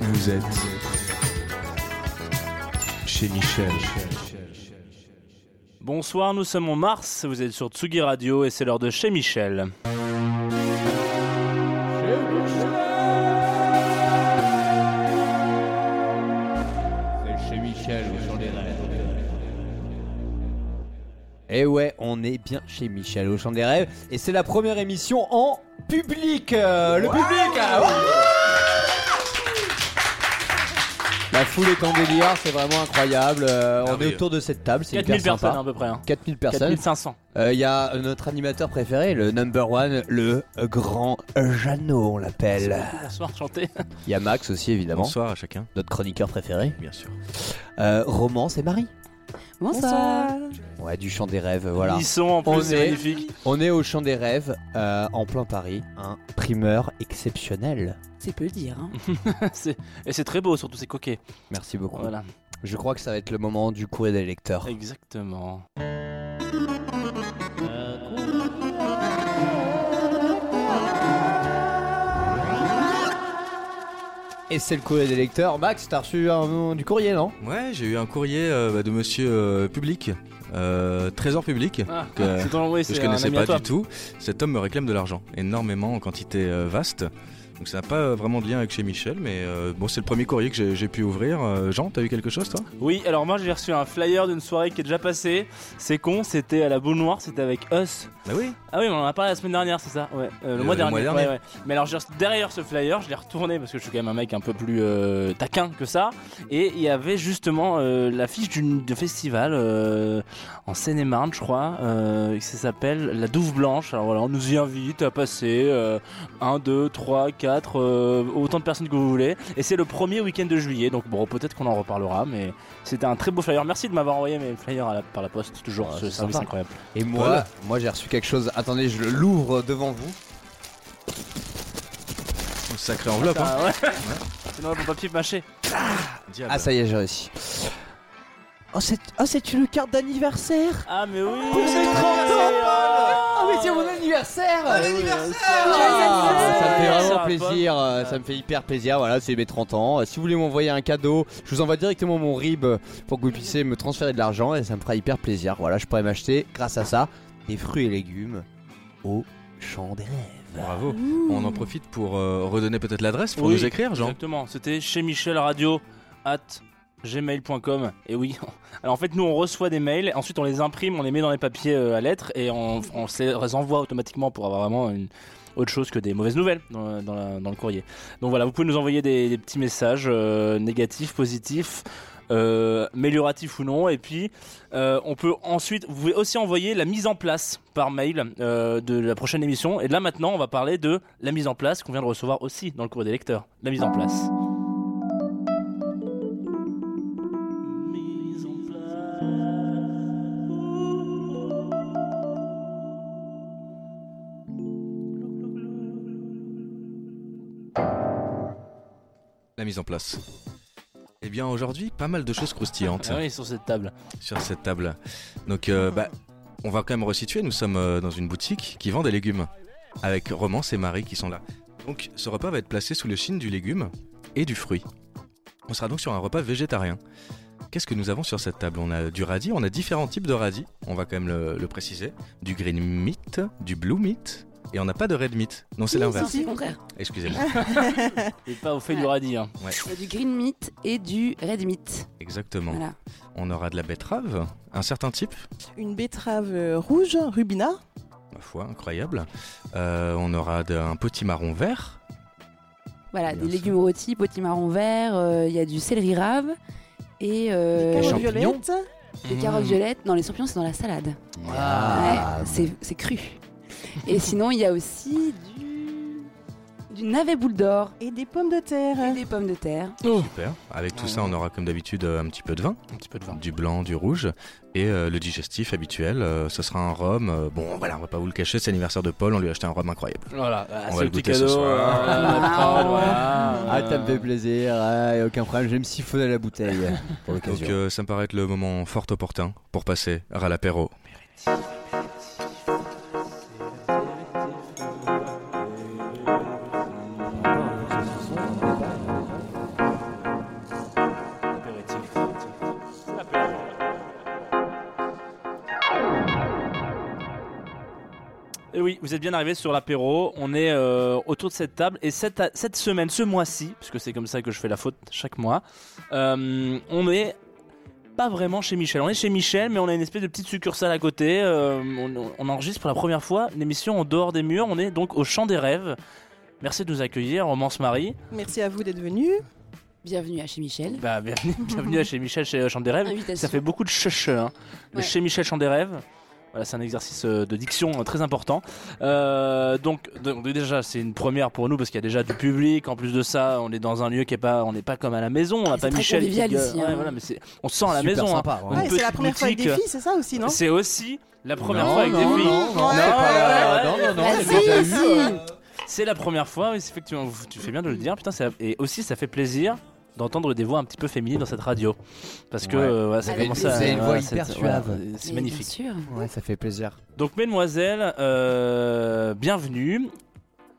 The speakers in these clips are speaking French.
Vous êtes chez Michel. Bonsoir, nous sommes en mars, vous êtes sur Tsugi Radio et c'est l'heure de chez Michel. Et Eh ouais, on est bien chez Michel au Champ des Rêves et c'est la première émission en public. euh, le public. ah. La foule est en délire, c'est vraiment incroyable. euh, on est autour de cette table, c'est 4000 hyper personnes sympa. à peu près. Hein. 4000 personnes. 4500. Euh, Il y a notre animateur préféré, le number one, le grand Jeannot, on l'appelle. Bonsoir, chanté. Il y a Max aussi, évidemment, Bonsoir à chacun, notre chroniqueur préféré. bien sûr. Euh, Romance et Marie. Bonsoir. Ouais, du chant des rêves, voilà. Ils sont en On plus, c'est est- magnifique. On est au champ des rêves, euh, en plein Paris, un primeur exceptionnel. C'est peu dire. Hein. C'est- Et c'est très beau, surtout c'est coquet. Merci beaucoup. Voilà, Je crois que ça va être le moment du courrier des lecteurs. exactement. Et c'est le courrier des lecteurs. Max, t'as reçu un- du courrier, non? Ouais, j'ai eu un courrier euh, bah, de monsieur euh, public, euh, trésor public, Ah, que, je un connaissais pas du tout. Cet homme me réclame de l'argent, énormément en quantité euh, vaste. Donc ça n'a pas vraiment de lien avec chez Michel, mais euh, bon, c'est le premier courrier que j'ai- pu ouvrir. Euh, Jean, t'as eu quelque chose toi? Oui, alors moi j'ai reçu un flyer d'une soirée qui est déjà passée. C'est con, c'était à la boule noire, c'était avec Us. Bah oui? Ah oui, mais on en a parlé la semaine dernière, c'est ça? Ouais, euh, le, Le- mois le dernier. mois dernier. ouais, ouais. Mais alors, derrière ce flyer, je l'ai retourné parce que je suis quand même un mec un peu plus euh, taquin que ça. Et il y avait justement euh, l'affiche d'une de festival euh, en Seine-et-Marne, je crois, euh, qui s'appelle La Douve Blanche. Alors voilà, on nous y invite à passer 1, 2, 3, 4, euh, autant de personnes que vous voulez. Et c'est le premier week-end de juillet, donc bon, peut-être qu'on en reparlera, mais c'était un très beau flyer. Merci de m'avoir envoyé mes flyers à la- par la poste, toujours Ah, ce c'est service sympa. incroyable. Et moi, Voilà. moi j'ai reçu quelque chose. Attendez, je l'ouvre devant vous. Une sacrée enveloppe. hein. Ah, ouais. Sinon, mon papier mâché. Diable. Ah, ça y est, j'ai réussi. Oh, c'est oh, c'est une carte d'anniversaire Ah, mais oui! Pour mes 30 ans, Ah, mais c'est mon anniversaire Ah, Ah, anniversaire Ça me fait vraiment plaisir, euh, ça me fait hyper plaisir, voilà, c'est mes 30 ans. Euh, Si vous voulez m'envoyer un cadeau, je vous envoie directement mon RIB pour que vous puissiez me transférer de l'argent et ça me fera hyper plaisir. Voilà, je pourrais m'acheter, grâce à ça, des fruits et légumes au champ des rêves. Bravo. On en profite pour euh, redonner peut-être l'adresse pour Oui, nous écrire, Jean. Exactement, c'était chez Michel Radio at gmail.com et oui alors en fait nous on reçoit des mails ensuite on les imprime on les met dans les papiers euh, à lettres et on, on les envoie automatiquement pour avoir vraiment autre chose que des mauvaises nouvelles dans, le courrier. Donc voilà vous pouvez nous envoyer des, des petits messages euh, négatifs positifs euh, amélioratifs ou non. Et puis euh, on peut ensuite vous pouvez aussi envoyer la mise en place par mail de la prochaine émission. Et là maintenant on va parler de la mise en place qu'on vient de recevoir aussi dans le courrier des lecteurs. La mise en place mise en place. Eh bien aujourd'hui, pas mal de choses croustillantes Ah oui, sur cette table. sur cette table. Donc euh, bah, on va quand même resituer, nous sommes euh, dans une boutique qui vend des légumes, avec Romance et Marie qui sont là. Donc ce repas va être placé sous le signe du légume et du fruit. On sera donc sur un repas végétarien. Qu'est-ce que nous avons sur cette table? On a du radis, on a différents types de radis, on va quand même le, le préciser. Du green meat, du blue meat, et on n'a pas de red meat. Non, c'est l'inverse. C'est le contraire. Excusez-moi. Et pas au fait du radis. Hein. Ouais, Il y a du green meat et du red meat. exactement. Voilà. On aura de la betterave, un certain type, Une betterave euh, rouge, rubina. ma foi, incroyable. Euh, on aura un petit marron vert, Voilà, Bien des sûr. légumes rôtis, potimarron vert, euh, il y a du céleri rave et euh, Carottes champignons. violettes. des carottes violettes. Non, les champignons, c'est dans la salade. Ah, Ouais, c'est- c'est cru. Et sinon, il y a aussi du, du navet boule d'or Et des pommes de terre. et des pommes de terre. super. Avec tout ça, on aura comme d'habitude euh, un petit peu de vin, Un petit peu de vin. du blanc, du rouge, et euh, le digestif habituel. euh, ce sera un rhum. euh, bon, voilà, on va pas vous le cacher, c'est l'anniversaire de Paul, on lui a acheté un rhum incroyable. Voilà, ah, On va le goûter ce cadeau. soir. prod, voilà. Ah, ça me fait plaisir, ah, y a aucun problème, je vais me siphonner la bouteille pour Donc l'occasion. euh, ça me paraît être le moment fort opportun pour passer à l'apéro. Oui, vous êtes bien arrivés sur l'apéro. On est euh, autour de cette table. Et cette, cette semaine, ce mois-ci, puisque c'est comme ça que je fais la faute chaque mois, euh, on est pas vraiment chez Michel. On est chez Michel, mais on a une espèce de petite succursale à côté. Euh, on, on enregistre pour la première fois l'émission en dehors des murs. On est donc au Champ des Rêves. Merci de nous accueillir, Romance Marie. Merci à vous d'être venus. Bienvenue à chez Michel. Bah, bienvenue, bienvenue à chez Michel, chez euh, Champ des Rêves. Invitation. Ça fait beaucoup de chuch, hein. Le Ouais. Chez Michel Champ des Rêves. Voilà, c'est un exercice euh, de diction euh, très important. Euh, donc, donc, déjà, c'est une première pour nous parce qu'il y a déjà du public. En plus de ça, on est dans un lieu qui est pas, on n'est pas comme à la maison. On n'a C'est pas Michel. qui ici, Ouais, hein. voilà, mais c'est, on se sent à la maison. hein. sympa, ouais. C'est la première fois avec des filles, c'est ça aussi, non C'est aussi la première Non, fois avec non, des filles. Non, non, Ouais, pas non, non, non, Ah, j'ai si, déjà eu, si. C'est la première fois, oui, c'est effectivement. Tu fais bien de le dire. Putain, ça- et aussi, ça fait plaisir d'entendre des voix un petit peu féminines dans cette radio. Parce que Ouais. euh, ça commence à. Vous avez une voix hyper c'est- suave. c'est magnifique. Bien sûr. Ouais, ça fait plaisir. Donc, mesdemoiselles, euh, bienvenue.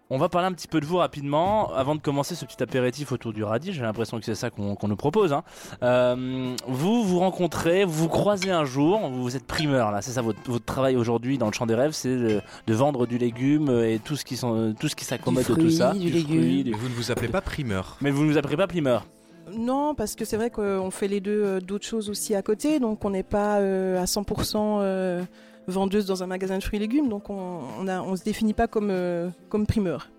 On va parler un petit peu de vous rapidement avant de commencer ce petit apéritif autour du radis. J'ai l'impression que c'est ça qu'on nous propose. hein. Euh, vous vous rencontrez, vous vous croisez un jour, vous êtes primeur là, c'est ça votre, votre travail aujourd'hui dans le champ des rêves, c'est de, de vendre du légume et tout ce qui sont, tout ce qui s'accommode de tout ça. du légume. du- Et vous ne vous appelez pas primeur. Mais vous ne nous appelez pas primeur. Non, parce que c'est vrai qu'on fait les deux euh, d'autres choses aussi à côté, donc on n'est pas euh, à 100% euh, vendeuse dans un magasin de fruits et légumes, donc on on, a- on se définit pas comme, comme primeur.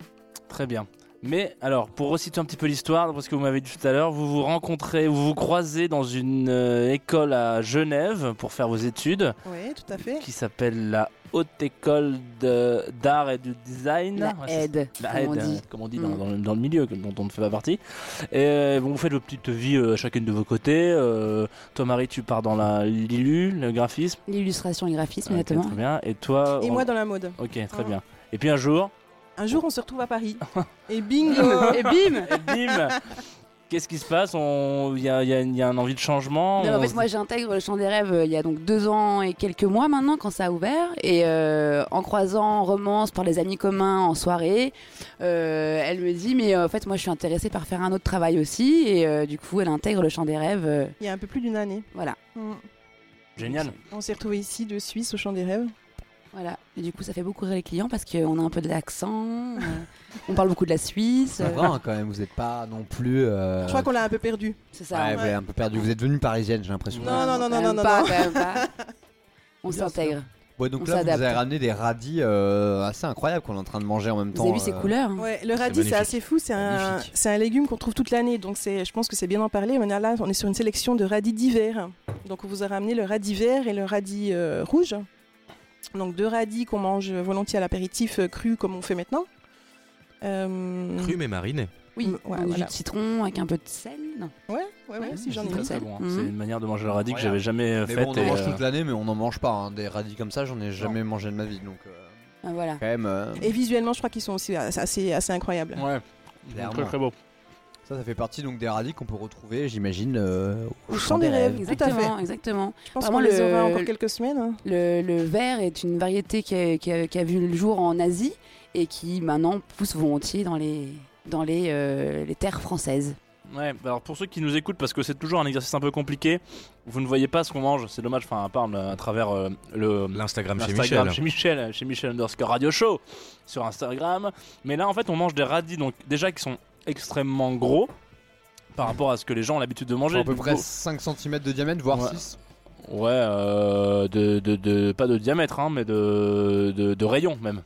Très bien. Mais alors, pour resituer un petit peu l'histoire, parce que vous m'avez dit tout à l'heure, vous vous rencontrez, vous vous croisez dans une euh, école à Genève pour faire vos études, Oui, tout à fait. qui s'appelle la Haute École de- d'Art et de Design. La Ouais, c'est- aide, La comme aide, on dit. comme on dit dans, Mm. dans le, dans le milieu, dont on ne fait pas partie. Et euh, bon, vous faites votre petite vie euh, chacune de vos côtés. Euh, toi, Marie, tu pars dans la l'ILU, le graphisme. L'illustration et le graphisme, Ok, exactement. très bien. Et toi Et on- moi dans la mode. Ok, très Ah. bien. Et puis un jour, Un jour, on se retrouve à Paris. Et bingo Et bim et bim Qu'est-ce qui se passe On- Il y a, y a- il y a un envie de changement Non, en on fait, se moi j'intègre le champ des rêves euh, il y a donc deux ans et quelques mois maintenant quand ça a ouvert. Et euh, en croisant Romance par les amis communs en soirée, euh, elle me dit Mais euh, en fait, moi je suis intéressée par faire un autre travail aussi. Et euh, du coup, elle intègre le champ des rêves. euh, Il y a un peu plus d'une année. voilà. Mm. Génial. On s'est retrouvés ici de Suisse au Champ des Rêves. Voilà. Et du coup, ça fait beaucoup rire les clients parce qu'on a un peu de l'accent. euh, on parle beaucoup de la Suisse. Euh, hein, quand même, vous n'êtes pas non plus. euh, Je crois qu'on l'a un peu perdu. c'est ça. Ouais, vous êtes un peu perdu. Vous êtes venue parisienne, j'ai l'impression. Non, non, non, Quand non, même non, pas, non. quand même pas. On Bien s'intègre. Ouais, donc On là, vous s'adapte. avez ramené des radis euh, assez incroyables qu'on est en train de manger en même temps. Vous avez vu ces euh, couleurs Ouais, le radis, c'est magnifique. assez fou. C'est un, Magnifique. c'est un légume qu'on trouve toute l'année. Donc, c'est, je pense que c'est bien d'en parler. Mais là, on est sur une sélection de radis d'hiver. Donc, on vous a ramené le radis vert et le radis euh, rouge. Donc, deux radis qu'on mange volontiers à l'apéritif euh, cru, comme on fait maintenant. Euh, Cru mais mariné. Oui, Mm, ouais, jus voilà. de citron avec un peu de sel. Non? Ouais, ouais, ouais, si j'en ai Très mis. très bon. hein. C'est une manière de manger le radis que j'avais jamais euh, Mais faite. bon, on et, en mange euh, toute l'année, mais on n'en mange pas. hein. Des radis comme ça, j'en ai jamais mangé de ma vie. Donc, euh, Ah, voilà. quand même, euh, Et visuellement, je crois qu'ils sont aussi assez, assez, incroyables. Ouais, très très beau. Ça, ça fait partie donc des radis qu'on peut retrouver, j'imagine, euh, Au champ des rêves. Tout à Exactement, fait. exactement. Je pense qu'on les le- aura encore quelques semaines. hein. Le, le vert est une variété qui a, qui a- qui a vu le jour en Asie et qui maintenant pousse volontiers dans les, dans les, euh, les terres françaises. Ouais, alors pour ceux qui nous écoutent, parce que c'est toujours un exercice un peu compliqué, vous ne voyez pas ce qu'on mange, c'est dommage, enfin à part euh, à travers euh, le L'Instagram chez Instagram Michel. chez Michel, chez Michel underscore Radio Show sur Instagram. Mais là en fait on mange des radis donc déjà qui sont extrêmement gros par rapport à ce que les gens ont l'habitude de manger. à peu près Gros. 5 cm de diamètre, voire Ouais. 6. Ouais, euh, de, de, de- pas de diamètre, hein, mais de, de, de rayon même.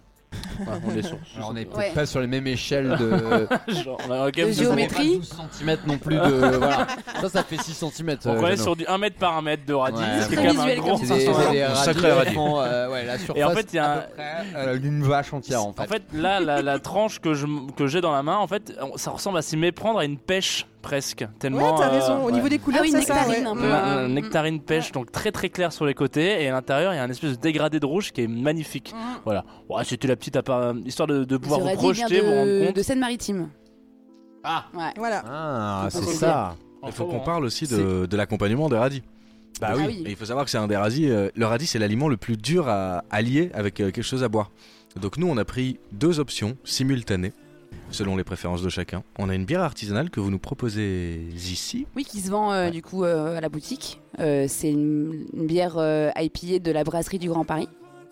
Ouais, on est sur. Alors, on est peut-être Ouais. pas sur les mêmes échelles de. Genre, on a- De géométrie. 12 cm non plus de. voilà. Ça, ça fait 6 cm. On est sur du 1 mètre par 1 mètre de radis, Ouais, ce qui est très quand même un visuel gros. C'est des, c'est des radis sacré qui radis. font, euh, ouais, la surface Et en fait, il y a un- près, euh, d'une vache entière en fait. En fait, là, la, la tranche que je que j'ai dans la main, en fait, ça ressemble à s'y méprendre à une pêche presque. Tellement. Ouais, t'as euh, raison. Au ouais. niveau des couleurs, Ah oui, c'est ça. nectarine, ouais. un peu. Euh, un nectarine pêche, donc très très clair sur les côtés, et à l'intérieur il y a un espèce de dégradé de rouge qui est magnifique. Voilà. Ouais, c'était la petite appara- histoire de, de pouvoir vous projeter, vous rendre de, compte. de Seine-Maritime. Ah. Ouais. Voilà. Ah, c'est ça. Il faut qu'on parle aussi de, de l'accompagnement des radis. Bah Ah oui. oui. Et il faut savoir que c'est un des radis. euh, le radis, c'est l'aliment le plus dur à, à lier avec euh, quelque chose à boire. Donc nous, on a pris deux options simultanées, selon les préférences de chacun. On a une bière artisanale que vous nous proposez ici. Oui, qui se vend euh, du coup euh, à la boutique. Euh, c'est une, une bière IPA de la brasserie du Grand Paris.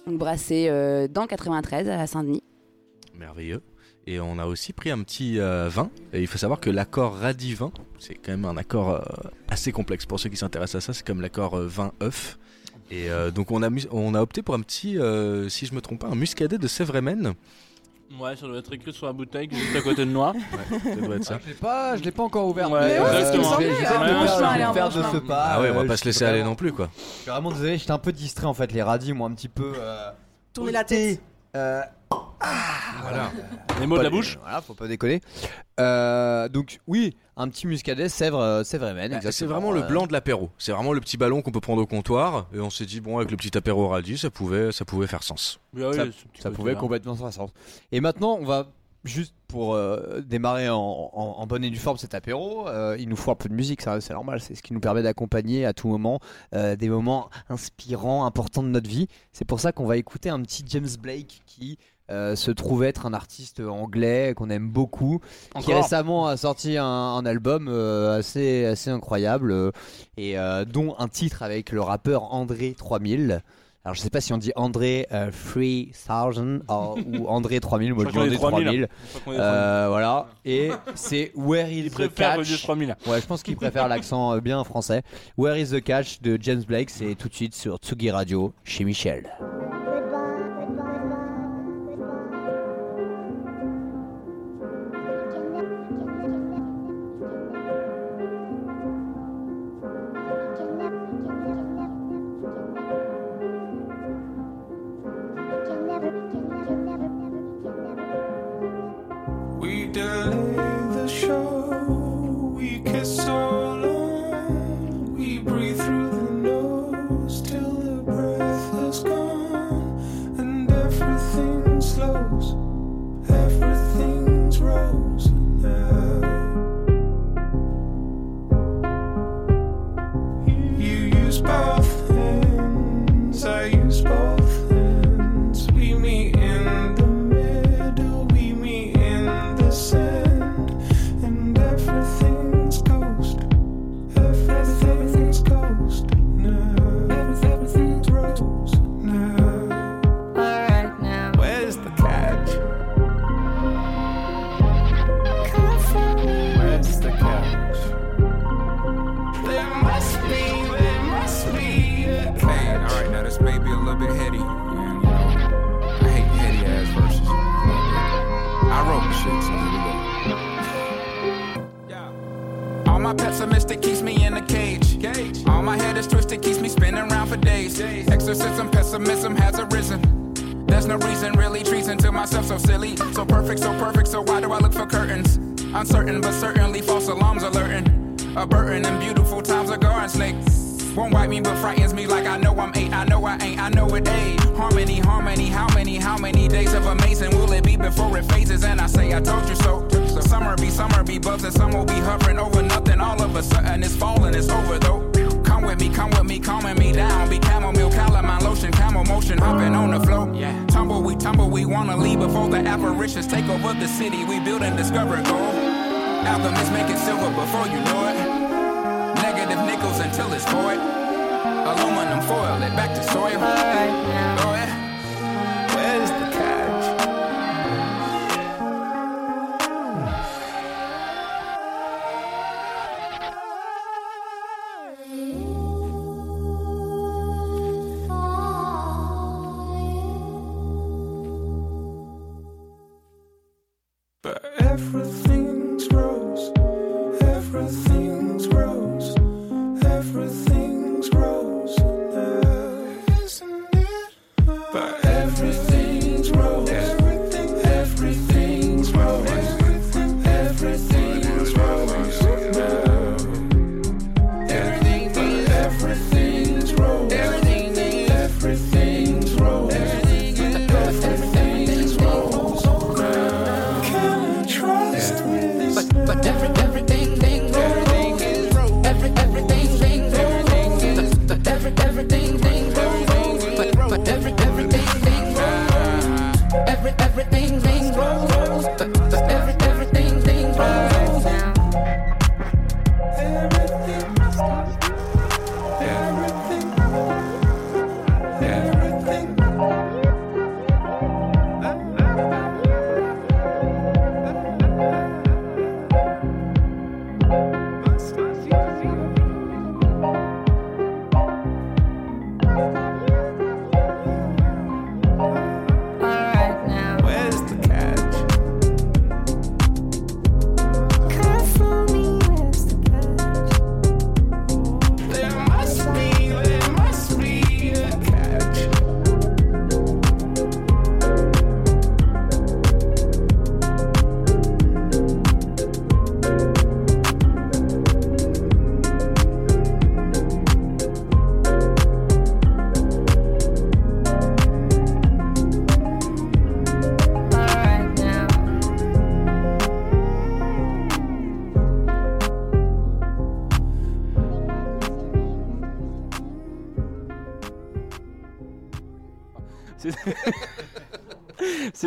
Donc brassé euh, dans le 93 à Saint-Denis. Merveilleux. Et on a aussi pris un petit vin. Et il faut savoir que l'accord radis-vin, c'est quand même un accord assez complexe pour ceux qui s'intéressent à ça. C'est comme l'accord vin-œuf. Et donc on a, mus- on a opté pour un petit, si je me trompe pas, un muscadet de Sèvres-Mène. Ouais, ça doit être écrit sur la bouteille qui est juste à côté de moi. Ouais, ça doit être ça. Je l'ai pas, je l'ai pas encore ouvert. Ouais, mais, euh, exactement. je vais- je vais faire de faire- ce pas. Ah ouais, on euh, va pas je se laisser aller non plus quoi. Je suis vraiment désolé, j'étais un peu distrait en fait. Les radis m'ont un petit peu. euh, Tournez la tête. euh, Voilà. Les mots de pas la bouche. Voilà, faut pas déconner. Euh, donc oui, un petit muscadet, Sèvres, euh, Sèvres-Mène. Bah, C'est exactement. vraiment le Euh, blanc de l'apéro. C'est vraiment le petit ballon qu'on peut prendre au comptoir. Et on s'est dit, bon, avec le petit apéro radis, ça pouvait, ça pouvait faire sens. Oui, oui, Ça- pouvait là. complètement faire sens. Et maintenant, on va juste pour euh, démarrer en, en- en bonne et due forme cet apéro, euh, il nous faut un peu de musique, ça, c'est normal. C'est ce qui nous permet d'accompagner à tout moment euh, des moments inspirants, importants de notre vie. C'est pour ça qu'on va écouter un petit James Blake qui euh, se trouve être un artiste anglais qu'on aime beaucoup, qui récemment a sorti un, un album euh, assez, assez incroyable euh, et dont un titre avec le rappeur André 3000. Alors je sais pas si on dit André euh, 3000 or- ou André 3000, moi Je je dis André est 3000. 3000. Je crois qu'on est Euh, voilà, et c'est Where is the Catch 3000. Ouais, je pense qu'il préfère l'accent bien français. Where is the Catch de James Blake, c'est tout de suite sur Tsugi Radio chez Michel.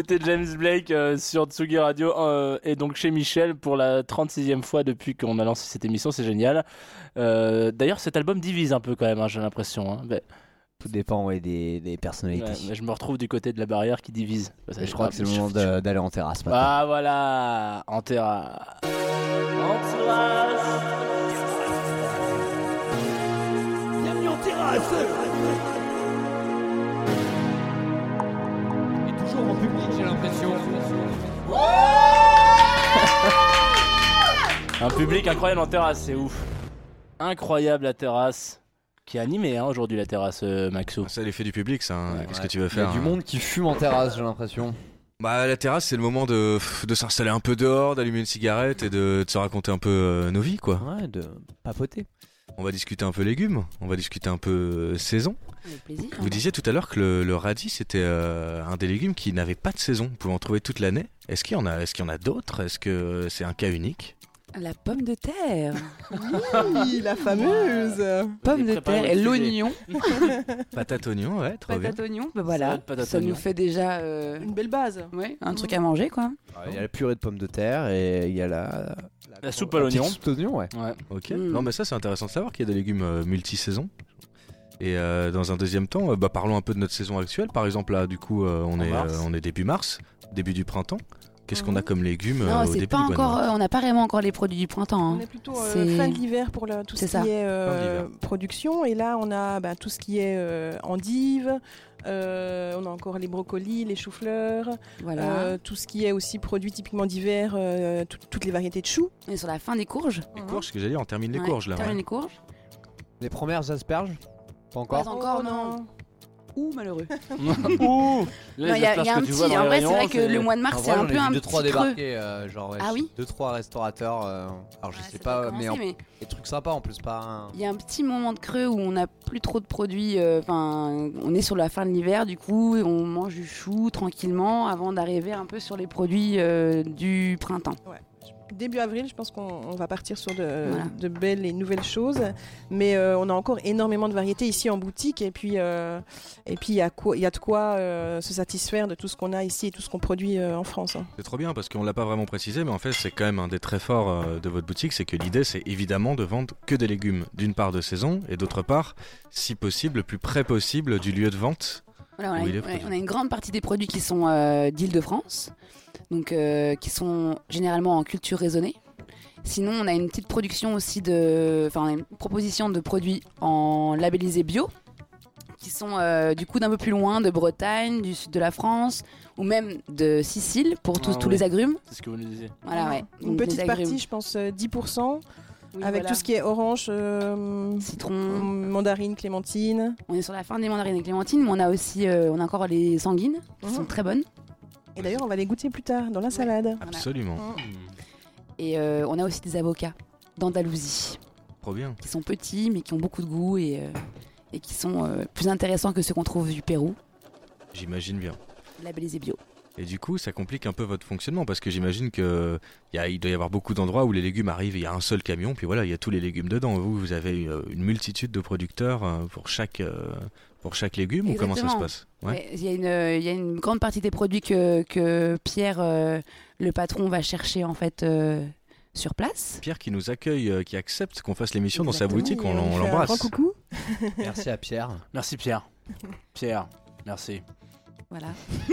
C'était James Blake euh, sur Tsugi Radio euh, et donc chez Michel pour la 36e fois depuis qu'on a lancé cette émission, c'est génial. Euh, D'ailleurs, cet album divise un peu quand même, hein, j'ai l'impression. hein. Mais- Tout dépend ouais, des, des ouais, personnalités. mais je me retrouve du côté de la barrière qui divise. Je crois que c'est le moment d'aller en terrasse maintenant. Ah voilà, en terrasse. En terrasse. Bienvenue en terrasse Un public incroyable en terrasse, c'est ouf. Incroyable la terrasse. Qui est animée hein, aujourd'hui la terrasse, euh, Maxo. C'est l'effet du public, ça. hein. Ouais, Qu'est-ce Ouais. que tu veux Il y a faire du hein monde qui fume en terrasse, j'ai l'impression. Bah, la terrasse, c'est le moment de, de s'installer un peu dehors, d'allumer une cigarette et de, de se raconter un peu euh, nos vies, quoi. Ouais, de papoter. On va discuter un peu légumes, on va discuter un peu euh, saison. Avec plaisir. Vous disiez tout à l'heure que le, le radis, c'était euh, un des légumes qui n'avait pas de saison. Vous pouvez en trouver toute l'année. Est-ce qu'il y en a, est-ce qu'il y en a d'autres? Est-ce que c'est un cas unique? La pomme de terre. Oui, la fameuse. Pomme de terre et l'oignon. Patate oignon, ouais, trop bien. Patate oignon. Bah voilà. Patate Ça oignon. nous fait déjà euh, Une belle base. ouais, un truc à manger quoi. Il y a la purée de pommes de terre et il y a la. La soupe à petite l'oignon. soupe d'oignon, ouais. Ouais. Ok. Mm. Non, mais ça, c'est intéressant de savoir qu'il y a des légumes euh, multi-saisons. Et euh, dans un deuxième temps, euh, bah, parlons un peu de notre saison actuelle. Par exemple, là, du coup, euh, on, En est, mars. euh, on est début mars, début du printemps. Qu'est-ce qu'on a comme légumes euh, non, au c'est début pas encore. euh, on n'a pas vraiment encore les produits du printemps. hein. On est plutôt euh, C'est- fin de l'hiver pour tout ce ça. qui est euh, production. Et là, on a bah, tout ce qui est euh, endives. euh, on a encore les brocolis, les choux-fleurs. Voilà. euh, tout ce qui est aussi produit typiquement d'hiver. euh, tout- toutes les variétés de choux. On est sur la fin des courges. Les courges, ce que j'allais dire, on termine les Ouais, courges là. termine ouais. les courges. Les premières asperges? Pas encore? Pas encore, non. Ouh, malheureux. Ouh Il y y a un petit. En vrai, c'est vrai que le mois de mars, c'est un peu un petit trois creux. débarquer, euh, genre ouais, Ah oui deux trois restaurateurs. euh, alors je Ouais, sais pas, mais, des trucs sympas en plus, pas. Il y a un petit moment de creux où on n'a plus trop de produits. euh, Enfin, on est sur la fin de l'hiver, du coup, et on mange du chou tranquillement avant d'arriver un peu sur les produits du printemps. Début avril, je pense qu'on on va partir sur de, Voilà. de belles et nouvelles choses. Mais euh, on a encore énormément de variétés ici en boutique. Et puis, euh, et puis il y, a quoi- il y a de quoi euh, se satisfaire de tout ce qu'on a ici et tout ce qu'on produit euh, en France. hein. C'est trop bien parce qu'on l'a pas vraiment précisé, mais en fait, c'est quand même un des très forts de votre boutique. C'est que l'idée, c'est évidemment de vendre que des légumes, d'une part de saison, et d'autre part, si possible, le plus près possible du lieu de vente. Voilà, on, a une, on a grande partie des produits qui sont euh, d'Île-de-France, donc euh, qui sont généralement en culture raisonnée. Sinon, on a une petite production aussi de, enfin, une proposition de produits en labellisé bio, qui sont euh, du coup d'un peu plus loin, de Bretagne, du sud de la France, ou même de Sicile pour tous, Ah tous oui. les agrumes. C'est ce que vous nous disiez. Voilà, ouais. Une Donc, petite partie, je pense euh, 10%, Oui, avec voilà. tout ce qui est orange, euh, citron. mandarine, clémentine. On est sur la fin des mandarines et clémentines, mais on a aussi, euh, on a encore les sanguines, qui Mhm. sont très bonnes. Et d'ailleurs, on va les goûter plus tard dans la salade. Absolument. Et euh, on a aussi des avocats d'Andalousie. Trop bien. qui sont petits mais qui ont beaucoup de goût et, euh, et qui sont euh, plus intéressants que ceux qu'on trouve du Pérou, J'imagine bien. labellisés bio. Et du coup, ça complique un peu votre fonctionnement parce que j'imagine que il y a- il doit y avoir beaucoup d'endroits où les légumes arrivent, il y a un seul camion, puis voilà, il y a tous les légumes dedans. Vous, vous avez euh, une multitude de producteurs euh, pour chaque euh, pour chaque légume ou comment ça se passe? Ouais. Il y, a une, il y a une grande partie des produits que, que Pierre, euh, le patron, va chercher en fait euh, sur place. Pierre qui nous accueille, euh, qui accepte qu'on fasse l'émission dans sa boutique, on, on l'embrasse. grand coucou. Merci à Pierre. Merci Pierre. Pierre, merci. Voilà.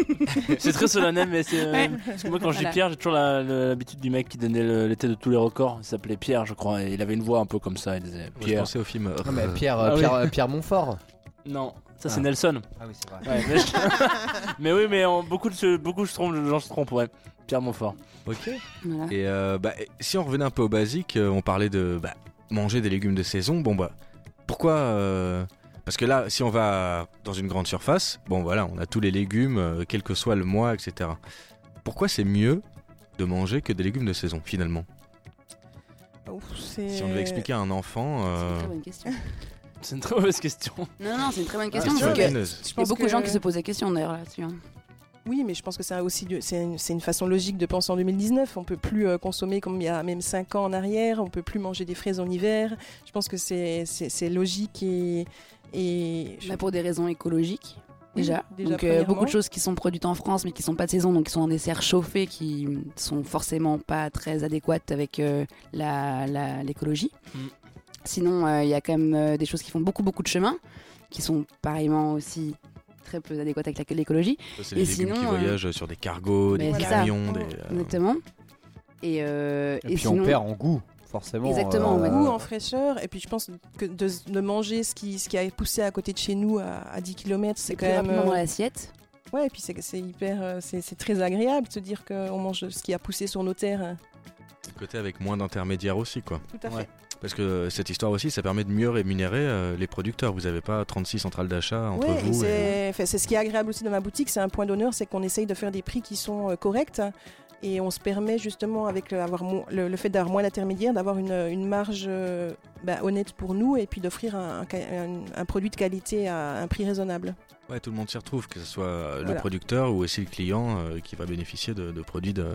C'est très solennel, mais c'est. euh, Ouais. Parce que moi, quand je dis Voilà. Pierre, j'ai toujours l'habitude du mec qui donnait l'été de tous les records. Il s'appelait Pierre, je crois. Et il avait une voix un peu comme ça. Il disait je Pierre. pensais au film. euh, Non, mais euh, Pierre, Ah oui. Pierre, euh, Pierre Montfort. Non, ça c'est Ah. Nelson. Ah oui, c'est vrai. Ouais, mais, je- mais oui, mais beaucoup de se- beaucoup je trompe, gens se trompent, ouais. Pierre Montfort. Ok. voilà. Et euh, bah, si on revenait un peu au basique, on parlait de bah, manger des légumes de saison. Bon bah, pourquoi euh, Parce que là, si on va dans une grande surface, bon voilà, on a tous les légumes, euh, quel que soit le mois, etc. Pourquoi c'est mieux de manger que des légumes de saison finalement? Ouf, Si on devait expliquer à un enfant. C'est une euh, très bonne question. C'est une très mauvaise question. Non, non, c'est une très bonne ah, question. c'est parce que. Je il y a pense beaucoup que- de gens qui se posent des questions d'ailleurs là-dessus. hein. Oui, mais je pense que c'est aussi c'est une, façon logique de penser en 2019. On peut plus euh, consommer comme il y a même 5 ans en arrière. On peut plus manger des fraises en hiver. Je pense que c'est logique et, et je- Bah, pour des raisons écologiques. déjà. déjà, donc euh, beaucoup de choses qui sont produites en France mais qui sont pas de saison, donc qui sont en des serres chauffées qui sont forcément pas très adéquates avec euh, la- la- l'écologie. Mm. Sinon, euh, il y a quand même euh, des choses qui font beaucoup beaucoup de chemin, qui sont pareillement aussi très peu adéquates avec la- l'écologie. C'est Et les légumes qui sinon, euh, voyagent sur des cargos, des camions, des. euh, Exactement. Et, euh, Et, et puis sinon, on perd en goût, forcément. Exactement, euh, ouais. goût, en fraîcheur. Et puis je pense que de, de manger ce qui, ce qui a poussé à côté de chez nous à, à 10 km, c'est quand même. rapidement dans euh, l'assiette. Ouais, et puis c'est c'est hyper. euh, C'est c'est très agréable de se dire qu'on mange ce qui a poussé sur nos terres. Côté avec moins d'intermédiaires aussi, quoi. Tout à Ouais. fait. Parce que cette histoire aussi, ça permet de mieux rémunérer euh, les producteurs. Vous n'avez pas 36 centrales d'achat entre Ouais, vous. c'est ce qui est agréable aussi dans ma boutique, c'est un point d'honneur, c'est qu'on essaye de faire des prix qui sont euh, corrects. Et on se permet justement, avec le, avoir mo- le, le fait d'avoir moins d'intermédiaires, d'avoir une, une marge euh, bah, honnête pour nous et puis d'offrir un, un ca- un- un produit de qualité à un prix raisonnable. Ouais, tout le monde s'y retrouve, que ce soit euh, le Voilà. producteur ou aussi le client euh, qui va bénéficier de, de produits de,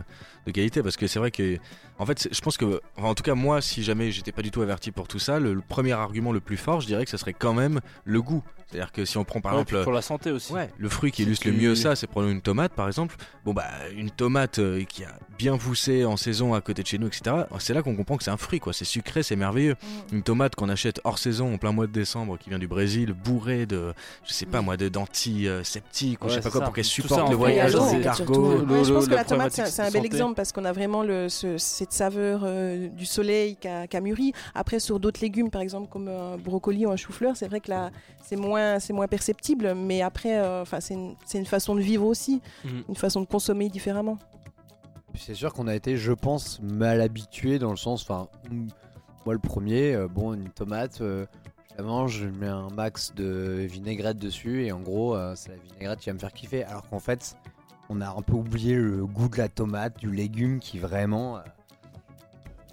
de qualité. Parce que c'est vrai que, en fait, je pense que, enfin, en tout cas, moi, si jamais j'étais pas du tout averti pour tout ça, le, le premier argument le plus fort, je dirais que ce serait quand même le goût. C'est-à-dire que si on prend par Ouais, exemple. pour la santé aussi. Ouais, le fruit qui illustre le mieux ça, c'est prenons une tomate par exemple. Bon bah une tomate euh, qui a bien poussé en saison à côté de chez nous, etc. C'est là qu'on comprend que c'est un fruit quoi. C'est sucré, c'est merveilleux. Une tomate qu'on achète hors saison en plein mois de décembre, qui vient du Brésil, bourrée de, je sais pas moi, de d'antiseptiques ou je sais pas c'est quoi ça. pour qu'elle Tout supporte ça en le voyage dans les cargos. Ouais, je pense que la la tomate, c'est un, bel santé. exemple parce qu'on a vraiment le, ce- cette saveur euh, du soleil qui a, mûri. Après, sur d'autres légumes, par exemple comme un brocoli ou un chou-fleur, c'est vrai que là, c'est moins, perceptible. Mais après, euh, c'est une, façon de vivre aussi, Mhm. une façon de consommer différemment. C'est sûr qu'on a été, je pense, mal habitué dans le sens, enfin, mm, moi le premier, euh, bon, une tomate, euh, je la mange, je mets un max de vinaigrette dessus et en gros, euh, c'est la vinaigrette qui va me faire kiffer. Alors qu'en fait, on a un peu oublié le goût de la tomate, du légume qui vraiment euh,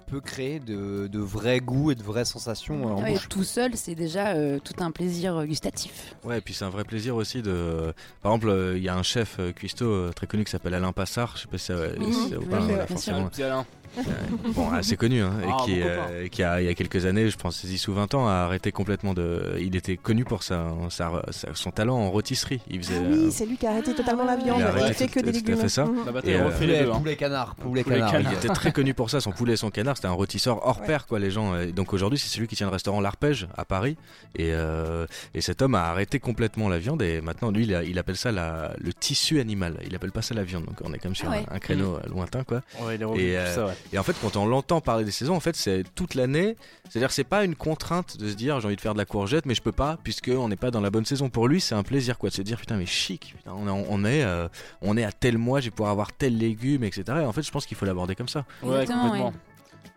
peut créer de, de vrais goûts et de vraies sensations euh, en Ouais, bouche. tout seul, c'est déjà euh, tout un plaisir euh, gustatif. Ouais, et puis c'est un vrai plaisir aussi de. Par exemple, euh, il y a un chef euh, cuistot euh, très connu qui s'appelle Alain Passard. Je sais pas si ça, Mhm, si ça vous oui, parle, oui, voilà, bien sûr. forcément. Petit Alain. Bon, assez connu, hein, et Ah, qui, euh, qui a, il y a quelques années, je pense 10 ou 20 ans, a arrêté complètement de. Il était connu pour sa, sa- sa- son talent en rôtisserie. Il faisait. Ah euh, oui, c'est lui qui a arrêté totalement la viande. Il a Il, arrêté fait que des légumes. fait ça. Et, t'as euh, Poulet, canard, poulet Poulet canard. canard. Il était très connu pour ça, son poulet et son canard, c'était un rôtisseur hors Ouais. pair quoi les gens. Et donc aujourd'hui c'est celui qui tient le restaurant L'Arpège à Paris et, euh, et cet homme a arrêté complètement la viande et maintenant lui il, a- il appelle ça la, le tissu animal, il appelle pas ça la viande donc on est même sur Ah ouais. un, un créneau euh, lointain quoi. Ouais, il est revenu, Et, euh, ça, ouais. Et en fait quand on l'entend parler des saisons en fait c'est toute l'année, c'est-à-dire que c'est pas une contrainte de se dire j'ai envie de faire de la courgette mais je peux pas puisque on n'est pas dans la bonne saison pour lui c'est un plaisir quoi de se dire putain mais chic, putain, on, est- on est euh, on est à tel mois je vais pouvoir avoir tel légume etc. Et en fait je pense qu'il faut l'aborder comme ça. Ouais, Exactement, complètement. ouais.